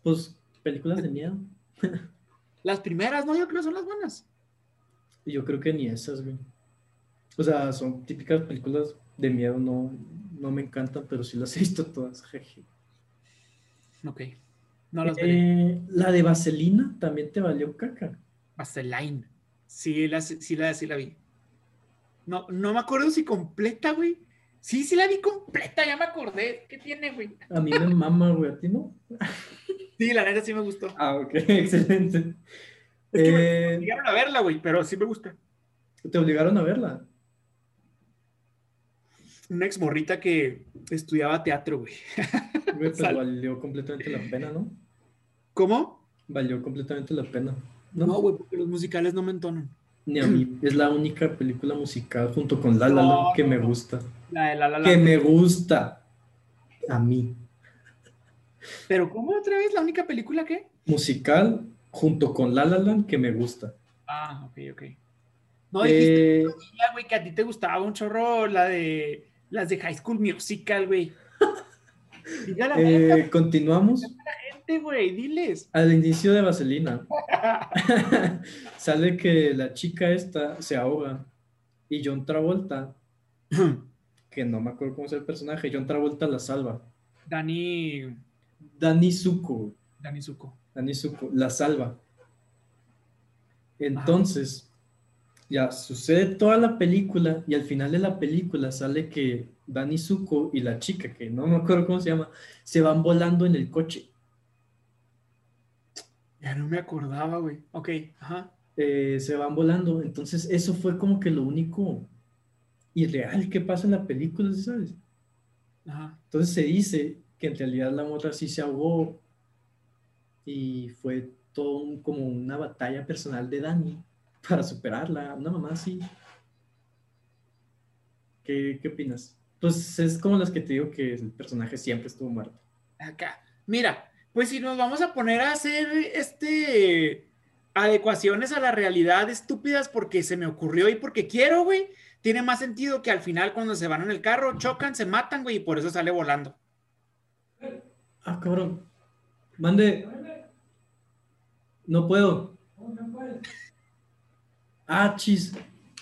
A: pues, películas de miedo.
B: Las primeras, no, yo creo que son las buenas.
A: Yo creo que ni esas, güey. O sea, son típicas películas de miedo, no, no me encantan, pero sí las he visto todas. jeje.
B: Ok. No las.
A: Eh, la de Vaselina también te valió caca.
B: Vaseline. Sí, la, sí, la, sí la vi. No, no me acuerdo si completa, güey. Sí, sí la vi completa, ya me acordé. ¿Qué tiene, güey?
A: A mí me mama, güey, a ti no.
B: Sí, la neta sí me gustó.
A: Ah, ok, excelente.
B: Es que me
A: Eh,
B: obligaron a verla, güey, pero sí me gusta.
A: te obligaron a verla.
B: Una ex morrita que estudiaba teatro, güey.
A: Güey, pues valió completamente la pena, ¿no?
B: ¿Cómo?
A: Valió completamente la pena. ¿no?
B: No, güey, porque los musicales no me entonan.
A: Ni a mí. Es la única película musical junto con La La Land
B: No,
A: que me gusta.
B: La de la, la, la.
A: Que me gusta. A mí.
B: Pero ¿cómo otra vez? ¿La única película que?
A: Musical junto con La La Land que me gusta.
B: Ah, ok, ok. No dijiste,
A: Eh,
B: la, güey, que a ti te gustaba un chorro la de las de High School Musical, güey. La
A: eh, continuamos
B: gente, güey, diles.
A: al inicio de Vaselina. Sale que la chica esta se ahoga y John Travolta, que no me acuerdo cómo es el personaje, John Travolta la salva.
B: Dani,
A: Danny Zuko,
B: Dani Zuko.
A: Danny Zuko la salva. Entonces, ya sucede toda la película y al final de la película sale que Danny Zuko y la chica, que no me acuerdo cómo se llama, se van volando en el coche.
B: Ya no me acordaba, güey. Ok, ajá.
A: eh, se van volando. Entonces, eso fue como que lo único irreal que pasa en la película, ¿sí ¿sabes?
B: Ajá.
A: Entonces se dice que en realidad la morra sí se ahogó y fue todo un- como una batalla personal de Dani para superarla, una mamá así. ¿Qué, qué opinas? Pues es como las que te digo que el personaje siempre estuvo muerto.
B: Acá. Mira, pues si nos vamos a poner a hacer este adecuaciones a la realidad estúpidas porque se me ocurrió y porque quiero, güey, tiene más sentido que al final cuando se van en el carro chocan, se matan, güey, y por eso sale volando.
A: Ah, cabrón. Mande. No puedo. Ah, chis.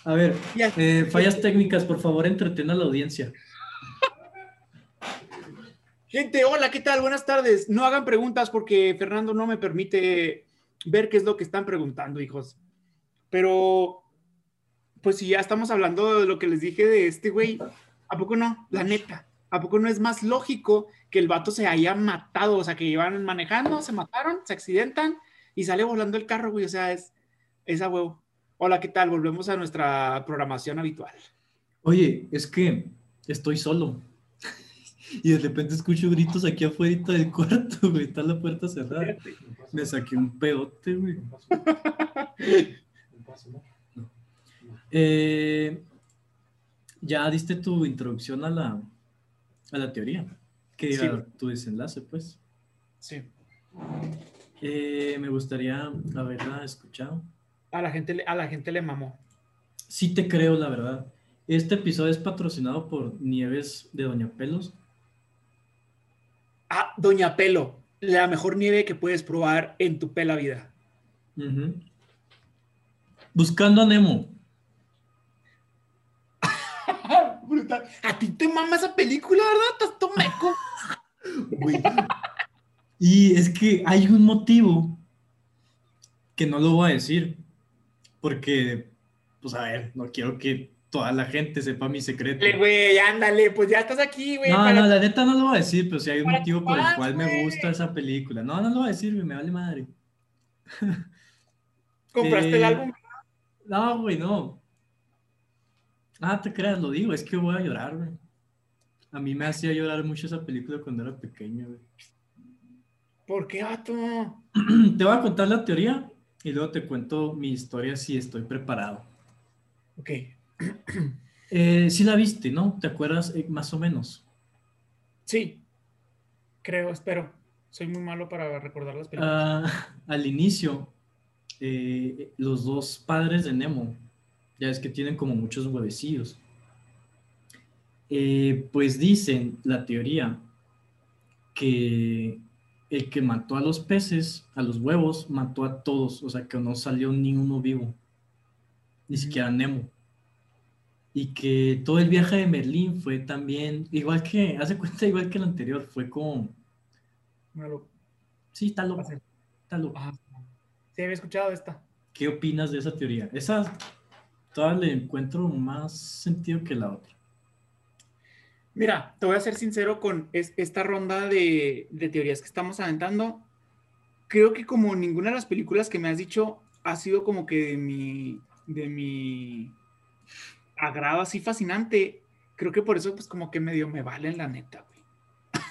A: A ver, eh, fallas técnicas, por favor, entretén a la audiencia.
B: Gente, hola, ¿qué tal? Buenas tardes. No hagan preguntas porque Fernando no me permite ver qué es lo que están preguntando, hijos. Pero, pues si ya estamos hablando de lo que les dije de este güey, ¿a poco no? La neta, ¿a poco no es más lógico que el vato se haya matado? O sea, que iban manejando, se mataron, se accidentan y sale volando el carro, güey. O sea, es, es a huevo. Hola, ¿qué tal? Volvemos a nuestra programación habitual.
A: Oye, es que estoy solo. Y de repente escucho gritos aquí afuera del cuarto, güey. Está la puerta cerrada. Me saqué un pedote, güey. Eh, ya diste tu introducción a la, a la teoría. Que
B: Sí.
A: tu desenlace, pues.
B: Sí.
A: Eh, me gustaría haberla escuchado.
B: A la gente, le- a la gente le mamó.
A: Sí te creo, la verdad. Este episodio es patrocinado por Nieves de Doña Pelos.
B: Ah, Doña Pelo, la mejor nieve que puedes probar en tu pela vida.
A: Buscando a Nemo.
B: Brutal. A ti te mama esa película, ¿verdad? Estás meco.
A: Güey. Y es que hay un motivo que no lo voy a decir. Porque, pues a ver, no quiero que toda la gente sepa mi secreto.
B: Güey, ándale, pues ya estás aquí, güey.
A: No,
B: para-
A: no, la neta no lo voy a decir, pero sí hay un motivo por el cual me gusta esa película. No, no lo voy a decir, güey, me vale madre.
B: ¿Compraste el
A: Eh,
B: álbum?
A: No, güey, no. Ah, te creas, lo digo, es que voy a llorar, güey. A mí me hacía llorar mucho esa película cuando era pequeño, güey.
B: ¿Por qué, vato?
A: Te voy a contar la teoría y luego te cuento mi historia si estoy preparado.
B: Ok.
A: Eh, sí la viste, ¿no? ¿Te acuerdas eh, más o menos?
B: Sí. Creo, espero. Soy muy malo para recordar las películas.
A: Ah, al inicio, eh, los dos padres de Nemo, ya es que tienen como muchos huevecillos, eh, pues dicen la teoría que el que mató a los peces, a los huevos, mató a todos, o sea que no salió ni uno vivo, ni siquiera Nemo. Y que todo el viaje de Merlín fue también, igual que, hace cuenta, igual que el anterior, fue con,
B: Malo.
A: sí, está loco,
B: Así.
A: está loco.
B: Sí, había escuchado esta.
A: ¿Qué opinas de esa teoría? Esa todavía le encuentro más sentido que la otra.
B: Mira, te voy a ser sincero con es- esta ronda de, de teorías que estamos aventando. Creo que como ninguna de las películas que me has dicho ha sido como que de mi, de mi agrado así fascinante, creo que por eso pues como que medio me valen la neta, güey.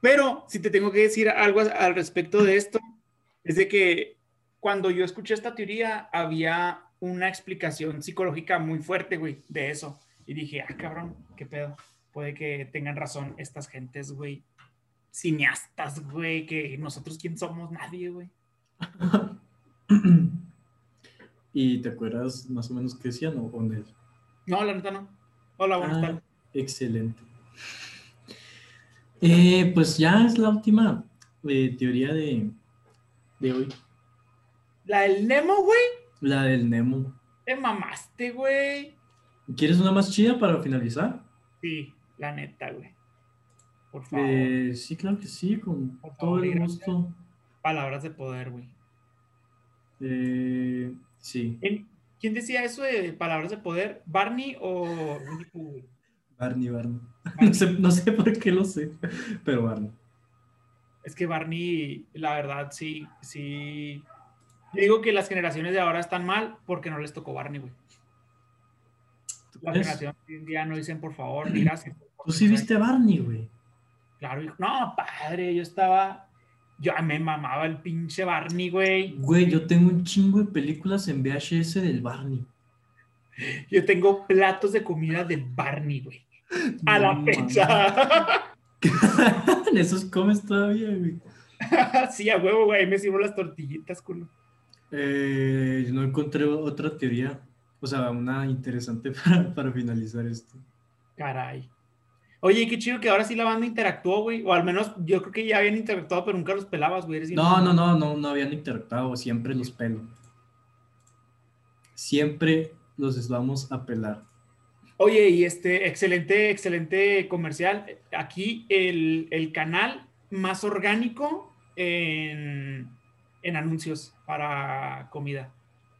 B: Pero si te tengo que decir algo al respecto de esto, es de que cuando yo escuché esta teoría había una explicación psicológica muy fuerte, güey, de eso. Y dije, ah, cabrón, qué pedo. Puede que tengan razón estas gentes, güey. Cineastas, güey, que nosotros quién somos, nadie, güey.
A: ¿Y te acuerdas más o menos qué decían o no?
B: No, la neta no. Hola, buenas
A: Ah,
B: tardes.
A: excelente. Eh, pues ya es la última eh, teoría de, de hoy,
B: La del Nemo, güey.
A: La del Nemo.
B: Te mamaste, güey.
A: ¿Quieres una más chida para finalizar?
B: Sí, la neta, güey. Por favor.
A: Eh, sí, claro que sí, con
B: Por
A: todo
B: favor,
A: el gusto.
B: Palabras de poder, güey.
A: Eh, sí,
B: ¿En- ¿Quién decía eso de palabras de poder? ¿Barney o güey?
A: Barney, Barney. No sé, no sé por qué lo sé, pero Barney.
B: Es que Barney, la verdad, sí, sí. Yo digo que las generaciones de ahora están mal porque no les tocó Barney, güey.
A: ¿Tú
B: La generación de hoy en día no dicen por favor, ni gracias.
A: Tú sí viste a Barney, güey.
B: Claro, hijo. no, padre, yo estaba. Yo me mamaba el pinche Barney, güey.
A: Güey, yo tengo un chingo de películas en VHS del Barney.
B: Yo tengo platos de comida del Barney, güey. A la fecha.
A: En esos comes todavía, güey.
B: sí, a huevo, güey. Me sirvo las tortillitas, culo.
A: Eh, no encontré otra teoría, o sea, una interesante para, para finalizar esto.
B: Caray. Oye, qué chido que ahora sí la banda interactuó, güey. O al menos yo creo que ya habían interactuado, pero nunca los pelabas, güey.
A: No, no, no, no, no habían interactuado, siempre los pelo. Siempre los vamos a pelar.
B: Oye, y este, excelente, excelente comercial. Aquí el, el canal más orgánico en, en anuncios para comida.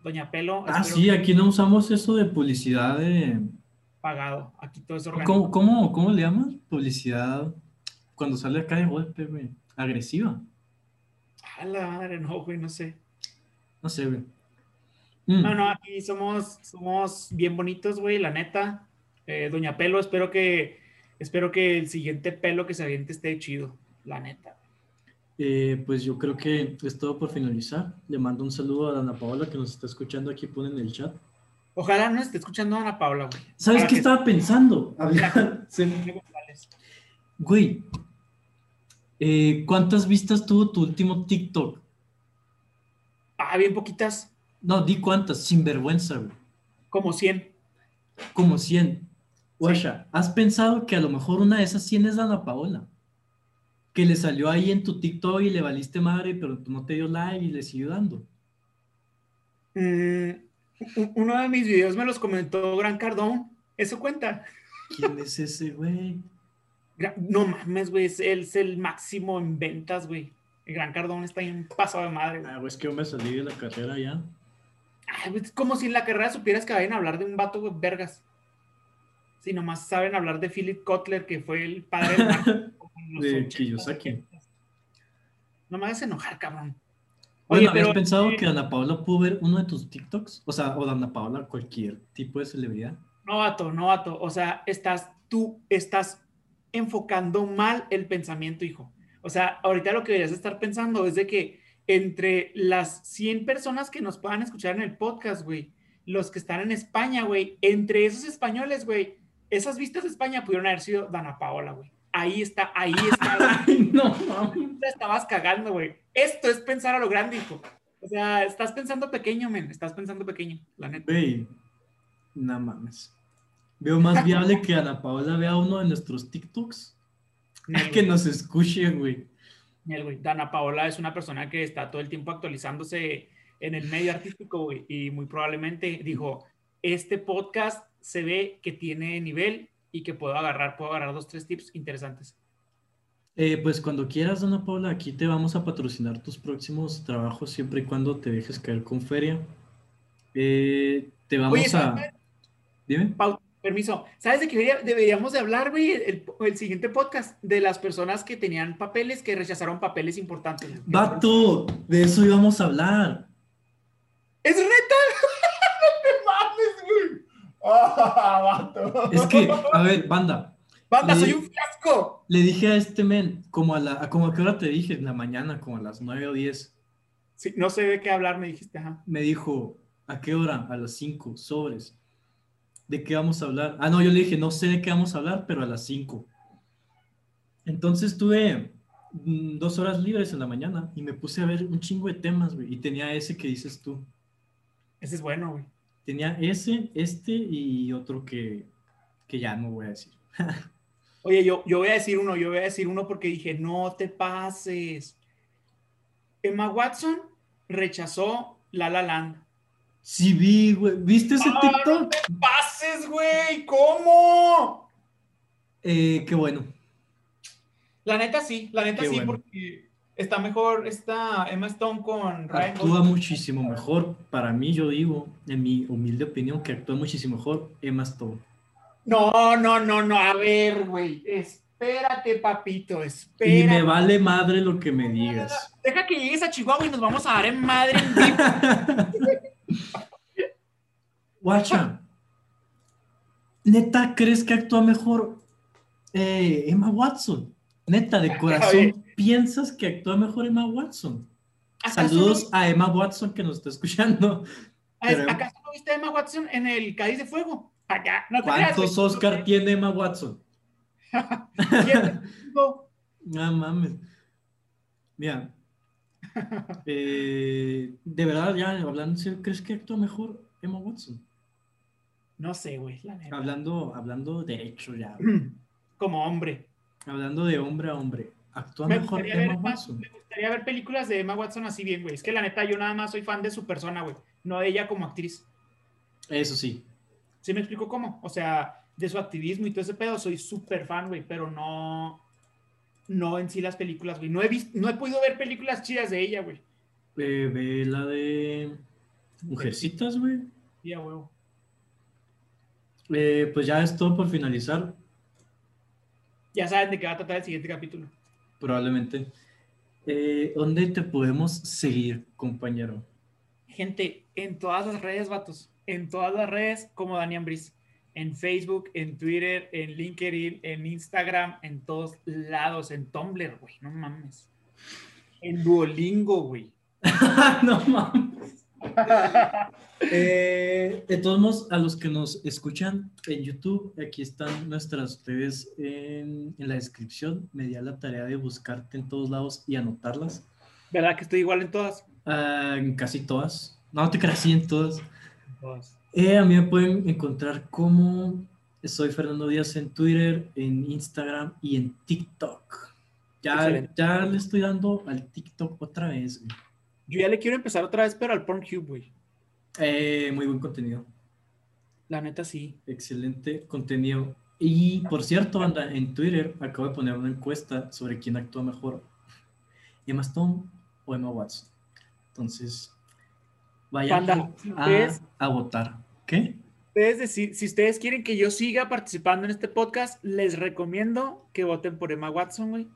B: Doña Pelo,
A: Ah, sí,
B: que
A: aquí no usamos eso de publicidad de...
B: pagado. Aquí todo es orgánico.
A: ¿Cómo, cómo, cómo le llamas? Publicidad cuando sale acá de golpe, güey. Agresiva.
B: A la madre, no, güey, no sé.
A: No sé, güey. Mm.
B: No, no, aquí somos, somos bien bonitos, güey, la neta. Eh, Doña Pelo, espero que, espero que el siguiente pelo que se aviente esté chido, la neta.
A: Eh, pues yo creo que es todo por finalizar. Le mando un saludo a Ana Paola que nos está escuchando aquí, pone en el chat.
B: Ojalá no esté escuchando Ana Paula, güey.
A: ¿Sabes qué
B: que-
A: estaba pensando? Hablar-. Güey, eh, ¿cuántas vistas tuvo tu último TikTok?
B: Ah, bien poquitas,
A: No, di cuántas, sin vergüenza, güey.
B: como 100.
A: Como 100. Guasha, ¿has pensado que a lo mejor una de esas 100 es Ana Paola? Que le salió ahí en tu TikTok y le valiste madre, pero tú no te dio like y le siguió dando.
B: Mm, uno de mis videos me los comentó Gran Cardón. ¿Eso cuenta?
A: ¿Quién es ese, güey?
B: No mames, güey, es, él es el máximo en ventas, güey. El Gran Cardón está en paso de madre.
A: Ah, güey, es que yo me salí de la carrera ya.
B: Ay, güey, es como si en la carrera supieras que vayan a hablar de un vato, güey, vergas. Si nomás saben hablar de Philip Kotler, que fue el padre del
A: De
B: 80s,
A: Kiyosaki.
B: 70s. No me hagas enojar, cabrón.
A: Bueno,
B: Oye,
A: ¿habías
B: pero,
A: pensado
B: eh,
A: que Ana Paula pudo ver uno de tus TikToks? O sea, o Ana Paula, cualquier tipo de celebridad.
B: Novato, novato. O sea, estás, tú estás enfocando mal el pensamiento, hijo. O sea, ahorita lo que deberías estar pensando es de que entre las 100 personas que nos puedan escuchar en el podcast, güey, los que están en España, güey, entre esos españoles, güey, esas vistas de España pudieron haber sido Dana Paola, güey. Ahí está, ahí está.
A: Ay, no,
B: la estabas cagando, güey. Esto es pensar a lo grande, hijo. O sea, estás pensando pequeño, men. Estás pensando pequeño, la neta.
A: Güey, no mames. Veo más viable que Ana Paula vea uno de nuestros TikToks
B: Nel,
A: que nos escuche, güey.
B: Nel, güey. Dana Paola es una persona que está todo el tiempo actualizándose en el medio artístico, güey. Y muy probablemente dijo, este podcast se ve que tiene nivel y que puedo agarrar, puedo agarrar dos, tres tips interesantes.
A: Eh, pues cuando quieras, Ana Paula, aquí te vamos a patrocinar tus próximos trabajos siempre y cuando te dejes caer con feria. Eh, te vamos
B: Oye,
A: a...
B: ¿sabes?
A: Dime.
B: Pau, permiso. ¿Sabes de qué debería- deberíamos de hablar, güey? El, el siguiente podcast de las personas que tenían papeles, que rechazaron papeles importantes.
A: Vato, de eso íbamos a hablar.
B: ¡Es neta! ¡No te mames, güey! ¡Ah, vato!
A: Es que, a ver, banda,
B: ¡Banda,
A: le-
B: soy un fiasco!
A: le dije a este men, como a la, como a qué hora te dije, en la mañana, como a las 9 o 10,
B: Sí, no sé de qué hablar, me dijiste, ajá.
A: me dijo, ¿a qué hora? A las 5, sobres. ¿De qué vamos a hablar? Ah, no, yo le dije, no sé de qué vamos a hablar, pero a las 5. Entonces tuve mm, dos horas libres en la mañana y me puse a ver un chingo de temas, güey, y tenía ese que dices tú.
B: Ese es bueno, güey.
A: Tenía ese, este y otro que, que ya no voy a decir.
B: Oye, yo, yo voy a decir uno, yo voy a decir uno porque dije, no te pases. Emma Watson rechazó La La Land.
A: Sí vi, güey. ¿Viste ese
B: ¡Ah,
A: TikTok?
B: no te pases, güey! ¿Cómo?
A: Eh, qué bueno.
B: La neta sí, la neta
A: Qué
B: sí,
A: bueno.
B: porque está mejor esta Emma Stone con Ryan
A: Actúa
B: Gosling.
A: muchísimo mejor. Para mí, yo digo, en mi humilde opinión, que actúa muchísimo mejor Emma Stone.
B: No, no, no, no, a ver, güey, espérate, papito,
A: Y
B: espérate.
A: me vale madre lo que me digas.
B: Deja que llegues a Chihuahua y nos vamos a dar en madre en vivo.
A: Guacha. ¿Neta crees que actúa mejor eh, Emma Watson? Neta, de corazón, ¿piensas que actúa mejor Emma Watson?
B: ¿Acaso
A: Saludos
B: no-
A: a Emma Watson que nos está escuchando. pero-
B: ¿Acaso no viste a Emma Watson en el Cádiz de Fuego? Allá, no
A: ¿Cuántos. Oscar tiene Emma Watson?
B: No.
A: Mames. Mira. eh, de verdad, ya hablando ¿crees que actúa mejor Emma Watson?
B: No sé, güey, la.
A: Hablando, hablando derecho ya.
B: Como hombre.
A: Hablando de hombre a hombre. ¿Actúa
B: Me
A: mejor Emma
B: más-
A: Watson?
B: me gustaría ver películas de Emma Watson así bien, güey. Es que la neta, yo nada más soy fan de su persona, güey. No de ella como actriz.
A: Eso sí.
B: ¿Sí me explico cómo? O sea, de su activismo y todo ese pedo, soy súper fan, güey, pero no, no en sí las películas, güey. No he visto, no he podido ver películas chidas de ella, güey.
A: Ve la de Mujercitas, güey.
B: Sí, a huevo.
A: Eh, pues ya es todo por finalizar,
B: Ya saben de qué va a tratar el siguiente capítulo.
A: Probablemente. Eh, ¿Dónde te podemos seguir, compañero?
B: Gente, en todas las redes, vatos. En todas las redes, como Daniel Briz. En Facebook, en Twitter, en LinkedIn, en Instagram, en todos lados. En Tumblr, güey. No mames. En Duolingo, güey.
A: no mames. Eh, de todos modos, a los que nos escuchan en YouTube, aquí están nuestras redes en, en la descripción. Me di a la tarea de buscarte en todos lados y anotarlas.
B: ¿Verdad que estoy igual en todas?
A: Ah, en casi todas. No te creas, en todas.
B: En todas.
A: Eh, a mí me pueden encontrar como soy Fernando Díaz en Twitter, en Instagram y en TikTok. Ya,
B: Excelente.
A: ya le estoy dando al TikTok otra vez. güey.
B: Yo ya le quiero empezar otra vez, pero al Pornhub, güey.
A: Eh, muy buen contenido.
B: La neta sí.
A: Excelente contenido. Y por cierto, anda, en Twitter acabo de poner una encuesta sobre quién actúa mejor, Emma Stone o Emma Watson. Entonces, vayan
B: Banda,
A: a,
B: ustedes-
A: a votar. ¿Qué?
B: Ustedes decir, si ustedes quieren que yo siga participando en este podcast, les recomiendo que voten por Emma Watson, güey.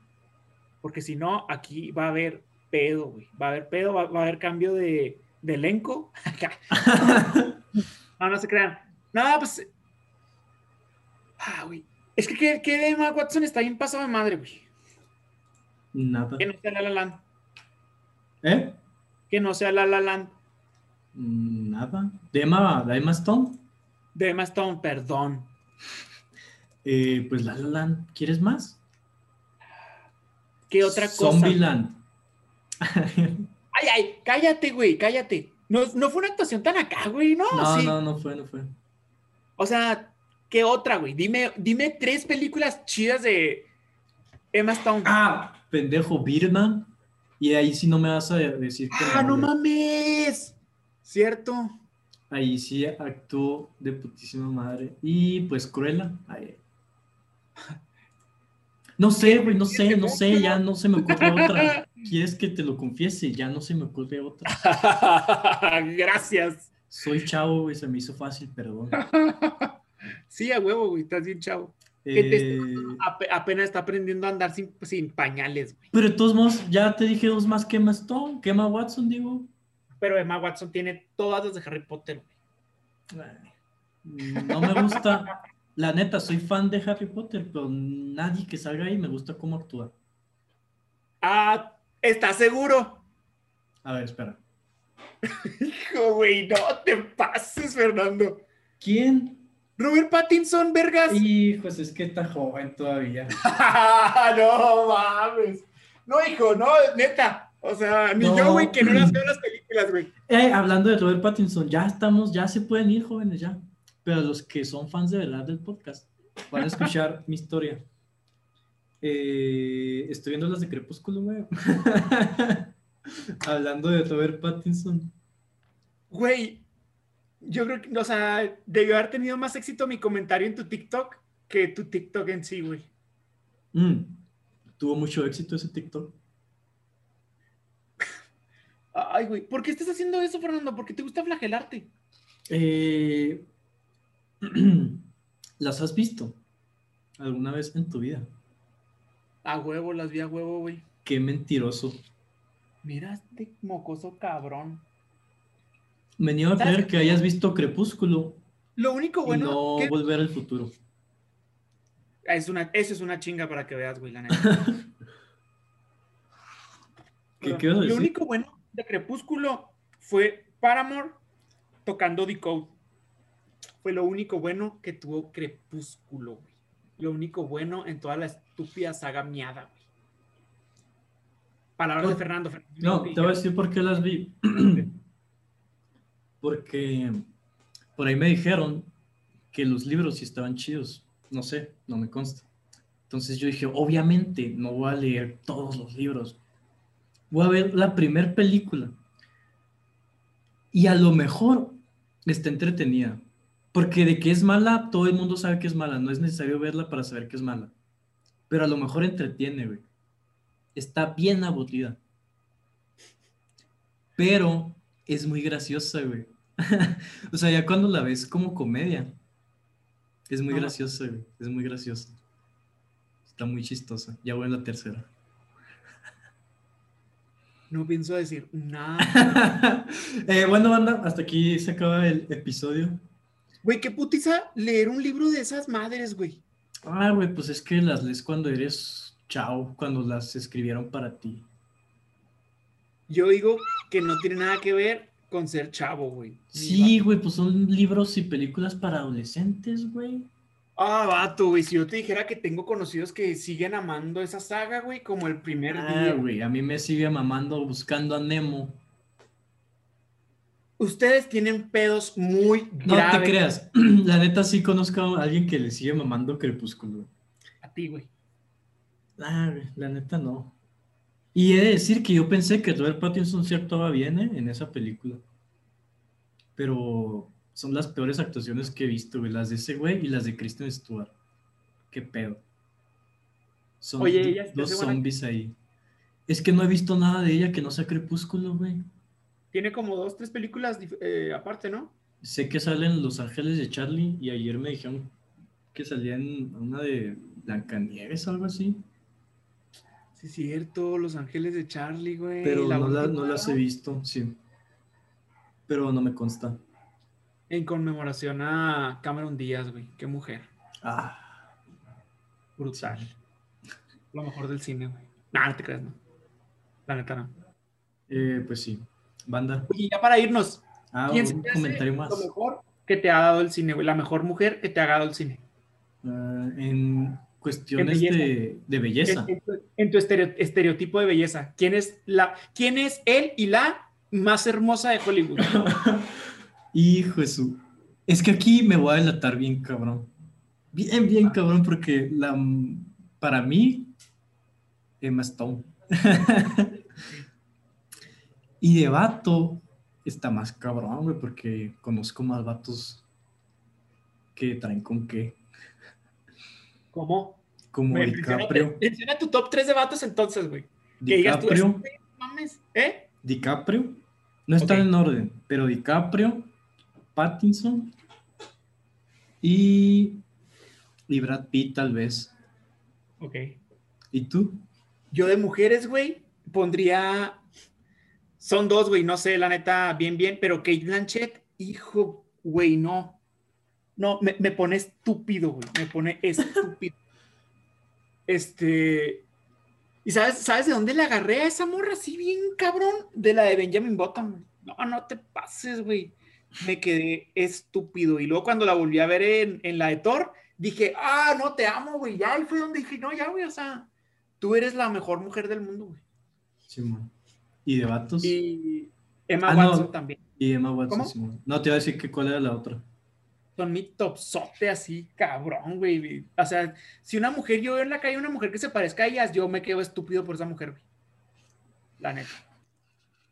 B: Porque si no, aquí va a haber pedo, güey. Va a haber pedo, va, va a haber cambio de, de elenco. no, no se crean. Nada, pues. Ah, güey. Es que, ¿qué, de Emma Watson está bien pasado de madre, güey?
A: Nada.
B: Que no sea La La Land.
A: ¿Eh?
B: Que no sea La La Land.
A: Mm, Nada. ¿De Emma, de Emma Stone?
B: De Emma Stone, perdón.
A: Eh, pues La La Land. ¿Quieres más?
B: ¿Qué otra cosa?
A: Zombieland.
B: Ay, ay, cállate, güey, cállate. No, no fue una actuación tan acá, güey, ¿no?
A: No,
B: sí.
A: no, no fue, no fue.
B: O sea, ¿qué otra, güey? Dime, dime tres películas chidas de Emma Stone.
A: Ah, pendejo, Birdman. Y ahí sí no me vas a decir
B: Ah, no
A: güey.
B: mames. ¿Cierto?
A: Ahí sí actuó de putísima madre. Y pues Cruella. ay. No sé, güey, no sé, no sé, ya no se me ocurre otra. ¿Quieres que te lo confiese? Ya no se me ocurre otra.
B: Gracias.
A: Soy chavo, güey, se me hizo fácil, perdón.
B: Sí, a huevo, güey, estás bien chavo.
A: Eh,
B: Ape- apenas está aprendiendo a andar sin, sin pañales, güey.
A: pero de todos modos, ya te dije dos más que Emma Stone, que Emma Watson, digo.
B: Pero Emma Watson tiene todas las de Harry Potter, güey.
A: No me gusta. La neta, soy fan de Harry Potter, pero nadie que salga ahí me gusta cómo actúa.
B: Ah, ¿estás seguro?
A: A ver, espera.
B: Hijo, güey, no te pases, Fernando.
A: ¿Quién?
B: Robert Pattinson, vergas.
A: Hijos, es que está joven todavía.
B: no mames. No, hijo, no, neta. O sea, ni
A: No.
B: yo, güey, que no las veo las películas, güey.
A: Eh, hablando de Robert Pattinson, ya estamos, ya se pueden ir, jóvenes, ya. Pero los que son fans de verdad del podcast van a escuchar mi historia. Eh, estoy viendo las de Crepúsculo, güey. hablando de Robert Pattinson.
B: Güey, yo creo que, o sea, debió haber tenido más éxito mi comentario en tu TikTok que tu TikTok en sí, güey.
A: Mm, tuvo mucho éxito ese TikTok.
B: Ay, güey, ¿por qué estás haciendo eso, Fernando? ¿Por qué te gusta flagelarte?
A: Eh, ¿Las has visto alguna vez en tu vida?
B: A huevo, las vi a huevo, güey.
A: Qué mentiroso.
B: Mira este mocoso cabrón.
A: Me niego a
B: ¿Sabes
A: creer que hayas visto Crepúsculo
B: Lo único
A: y
B: bueno
A: no
B: que-
A: volver al futuro.
B: es una, eso es una chinga para que veas, güey, la neta.
A: ¿Qué, qué
B: Lo
A: decir?
B: único bueno de Crepúsculo fue Paramore tocando The Code. Fue lo único bueno que tuvo Crepúsculo, güey. Lo único bueno en toda la estúpida saga miada, güey. Palabras de
A: No,
B: Fernando. Fernando
A: No, te voy a decir por qué las vi. Porque por ahí me dijeron que los libros sí estaban chidos. No sé, no me consta. Entonces yo dije, obviamente no voy a leer todos los libros. Voy a ver la primera película. Y a lo mejor está entretenida. Porque de que es mala, todo el mundo sabe que es mala. No es necesario verla para saber que es mala. Pero a lo mejor entretiene, güey. Está bien aburrida. Pero es muy graciosa, güey. o sea, ya cuando la ves como comedia, es muy
B: Ajá.
A: graciosa, güey. Es muy graciosa. Está muy chistosa. Ya voy en la tercera.
B: No pienso decir nada.
A: Eh, bueno, banda, hasta aquí se acaba el episodio.
B: Güey, qué putiza leer un libro de esas madres, güey.
A: Ah, güey, pues es que las lees cuando eres chao, cuando las escribieron para ti.
B: Yo digo que no tiene nada que ver con ser chavo, güey.
A: Sí, güey, pues son libros y películas para adolescentes, güey.
B: Ah, vato, güey. Si yo te dijera que tengo conocidos que siguen amando esa saga, güey, como el primer
A: Ah,
B: día.
A: güey, a mí me sigue mamando buscando a Nemo.
B: Ustedes tienen pedos muy
A: No
B: graves.
A: te creas, la neta sí conozco a alguien que le sigue mamando Crepúsculo.
B: A ti, güey.
A: Ah, güey, la neta no. Y he de decir que yo pensé que Robert Pattinson sí actuaba bien ¿eh? en esa película. Pero son las peores actuaciones que he visto, güey. Las de ese güey y las de Kristen Stewart. Qué pedo. Son
B: Oye,
A: dos
B: buena-
A: zombies ahí. Es que no he visto nada de ella que no sea Crepúsculo, güey.
B: Tiene como dos, tres películas eh, aparte, ¿no?
A: Sé que salen Los Ángeles de Charlie y ayer me dijeron que salía en una de Blancanieves o algo así.
B: Sí, es cierto, Los Ángeles de Charlie, güey.
A: Pero
B: la
A: no, la- no las he visto, sí. Pero no me consta.
B: En conmemoración a Cameron Díaz, güey. Qué mujer.
A: Ah,
B: Brutal. Lo mejor del cine, güey. No, no te creas, no. La neta, no.
A: eh, pues sí. Banda.
B: Oye, ya para irnos,
A: Ah,
B: ¿quién
A: un comentario más.
B: lo mejor que te ha dado el cine, güey? La mejor mujer que te ha dado el cine.
A: Ah, en cuestiones
B: belleza.
A: de, de belleza.
B: En, en tu, en tu estereo- estereotipo de belleza. ¿Quién es, la, ¿Quién es él y la más hermosa de Hollywood?
A: Hijo de su. Es que aquí me voy a delatar bien cabrón. Bien, bien cabrón, porque la, para mí, Emma Stone. y de vato está más cabrón, güey, porque conozco más vatos que traen con qué.
B: ¿Cómo?
A: Como
B: Me-
A: DiCaprio.
B: Menciona, tu top 3 de vatos entonces, güey. Que digas tú,
A: DiCaprio.
B: "Este mames, ¿eh?
A: DiCaprio. No están en orden, pero DiCaprio, Pattinson y, y Brad Pitt tal vez.
B: Ok.
A: ¿Y tú?
B: Yo de mujeres, güey, pondría. Son dos, güey, no sé, la neta, bien, bien, pero Kate Blanchett, hijo, güey, no. No, me, pone estúpido, güey, me pone estúpido. este. ¿Y sabes, sabes de dónde le agarré a esa morra así bien cabrón? De la de Benjamin Button. No, no te pases, güey. Me quedé estúpido. Y luego cuando la volví a ver en, en la de Thor, dije, ah, no te amo, güey. Ya, y fue donde dije, no, ya, güey, o sea, tú eres la mejor mujer del mundo, güey.
A: Simón. ¿Y de vatos? Y,
B: Y Emma
A: Ah, no.
B: Watson también.
A: Emma Watson. Simón. No, te iba a decir que cuál era la otra.
B: Son mi topsote así, cabrón, güey. O sea, si una mujer, yo veo en la calle una mujer que se parezca a ellas, yo me quedo estúpido por esa mujer, güey. La neta.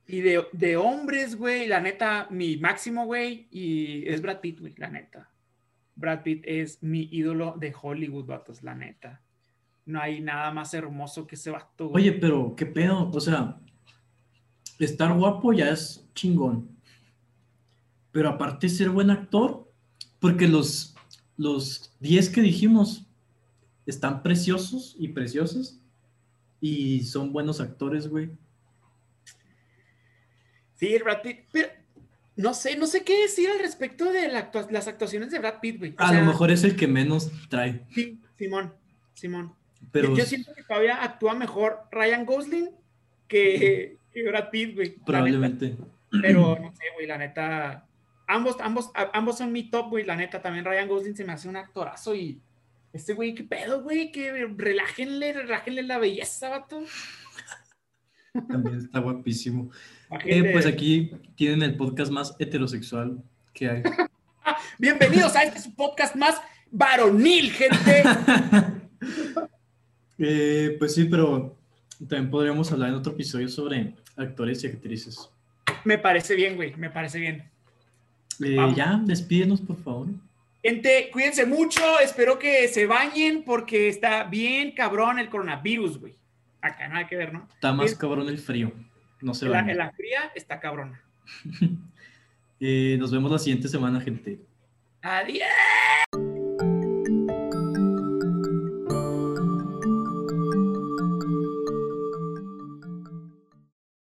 B: Y de, de hombres, güey, la neta, mi máximo, güey, y es Brad Pitt, güey, la neta. Brad Pitt es mi ídolo de Hollywood, vatos, la neta. No hay nada más hermoso que ese vato, güey.
A: Oye, pero qué pedo, o sea, estar guapo ya es chingón. Pero aparte ser buen actor, porque los, los 10 que dijimos están preciosos y preciosas y son buenos actores, güey.
B: Sí, el Brad Pitt, pero no sé, no sé qué decir al respecto de la actua- las actuaciones de Brad Pitt, güey. O
A: A
B: sea,
A: lo mejor es el que menos trae,
B: Sí, Simón, Simón.
A: pero
B: yo siento que todavía actúa mejor Ryan Gosling que, que Brad Pitt, güey.
A: probablemente.
B: Pero no sé, güey, la neta. Ambos, ambos, ambos son mi top, güey, la neta. También Ryan Gosling se me hace un actorazo y. Este güey, qué pedo, güey, que relájenle, relájenle la belleza, vato.
A: También está guapísimo. Eh, pues aquí tienen el podcast más heterosexual que hay.
B: Bienvenidos a este su podcast más varonil, gente.
A: Eh, pues sí, pero también podríamos hablar en otro episodio sobre actores y actrices.
B: me parece bien, güey, me parece bien.
A: Eh, ya, despídenos, por favor.
B: Gente, cuídense mucho. Espero que se bañen porque está bien cabrón el coronavirus, güey. Acá nada que ver, ¿no?
A: Está más cabrón el frío. No se
B: En la, la fría está cabrona.
A: Eh, nos vemos la siguiente semana, gente.
B: Adiós.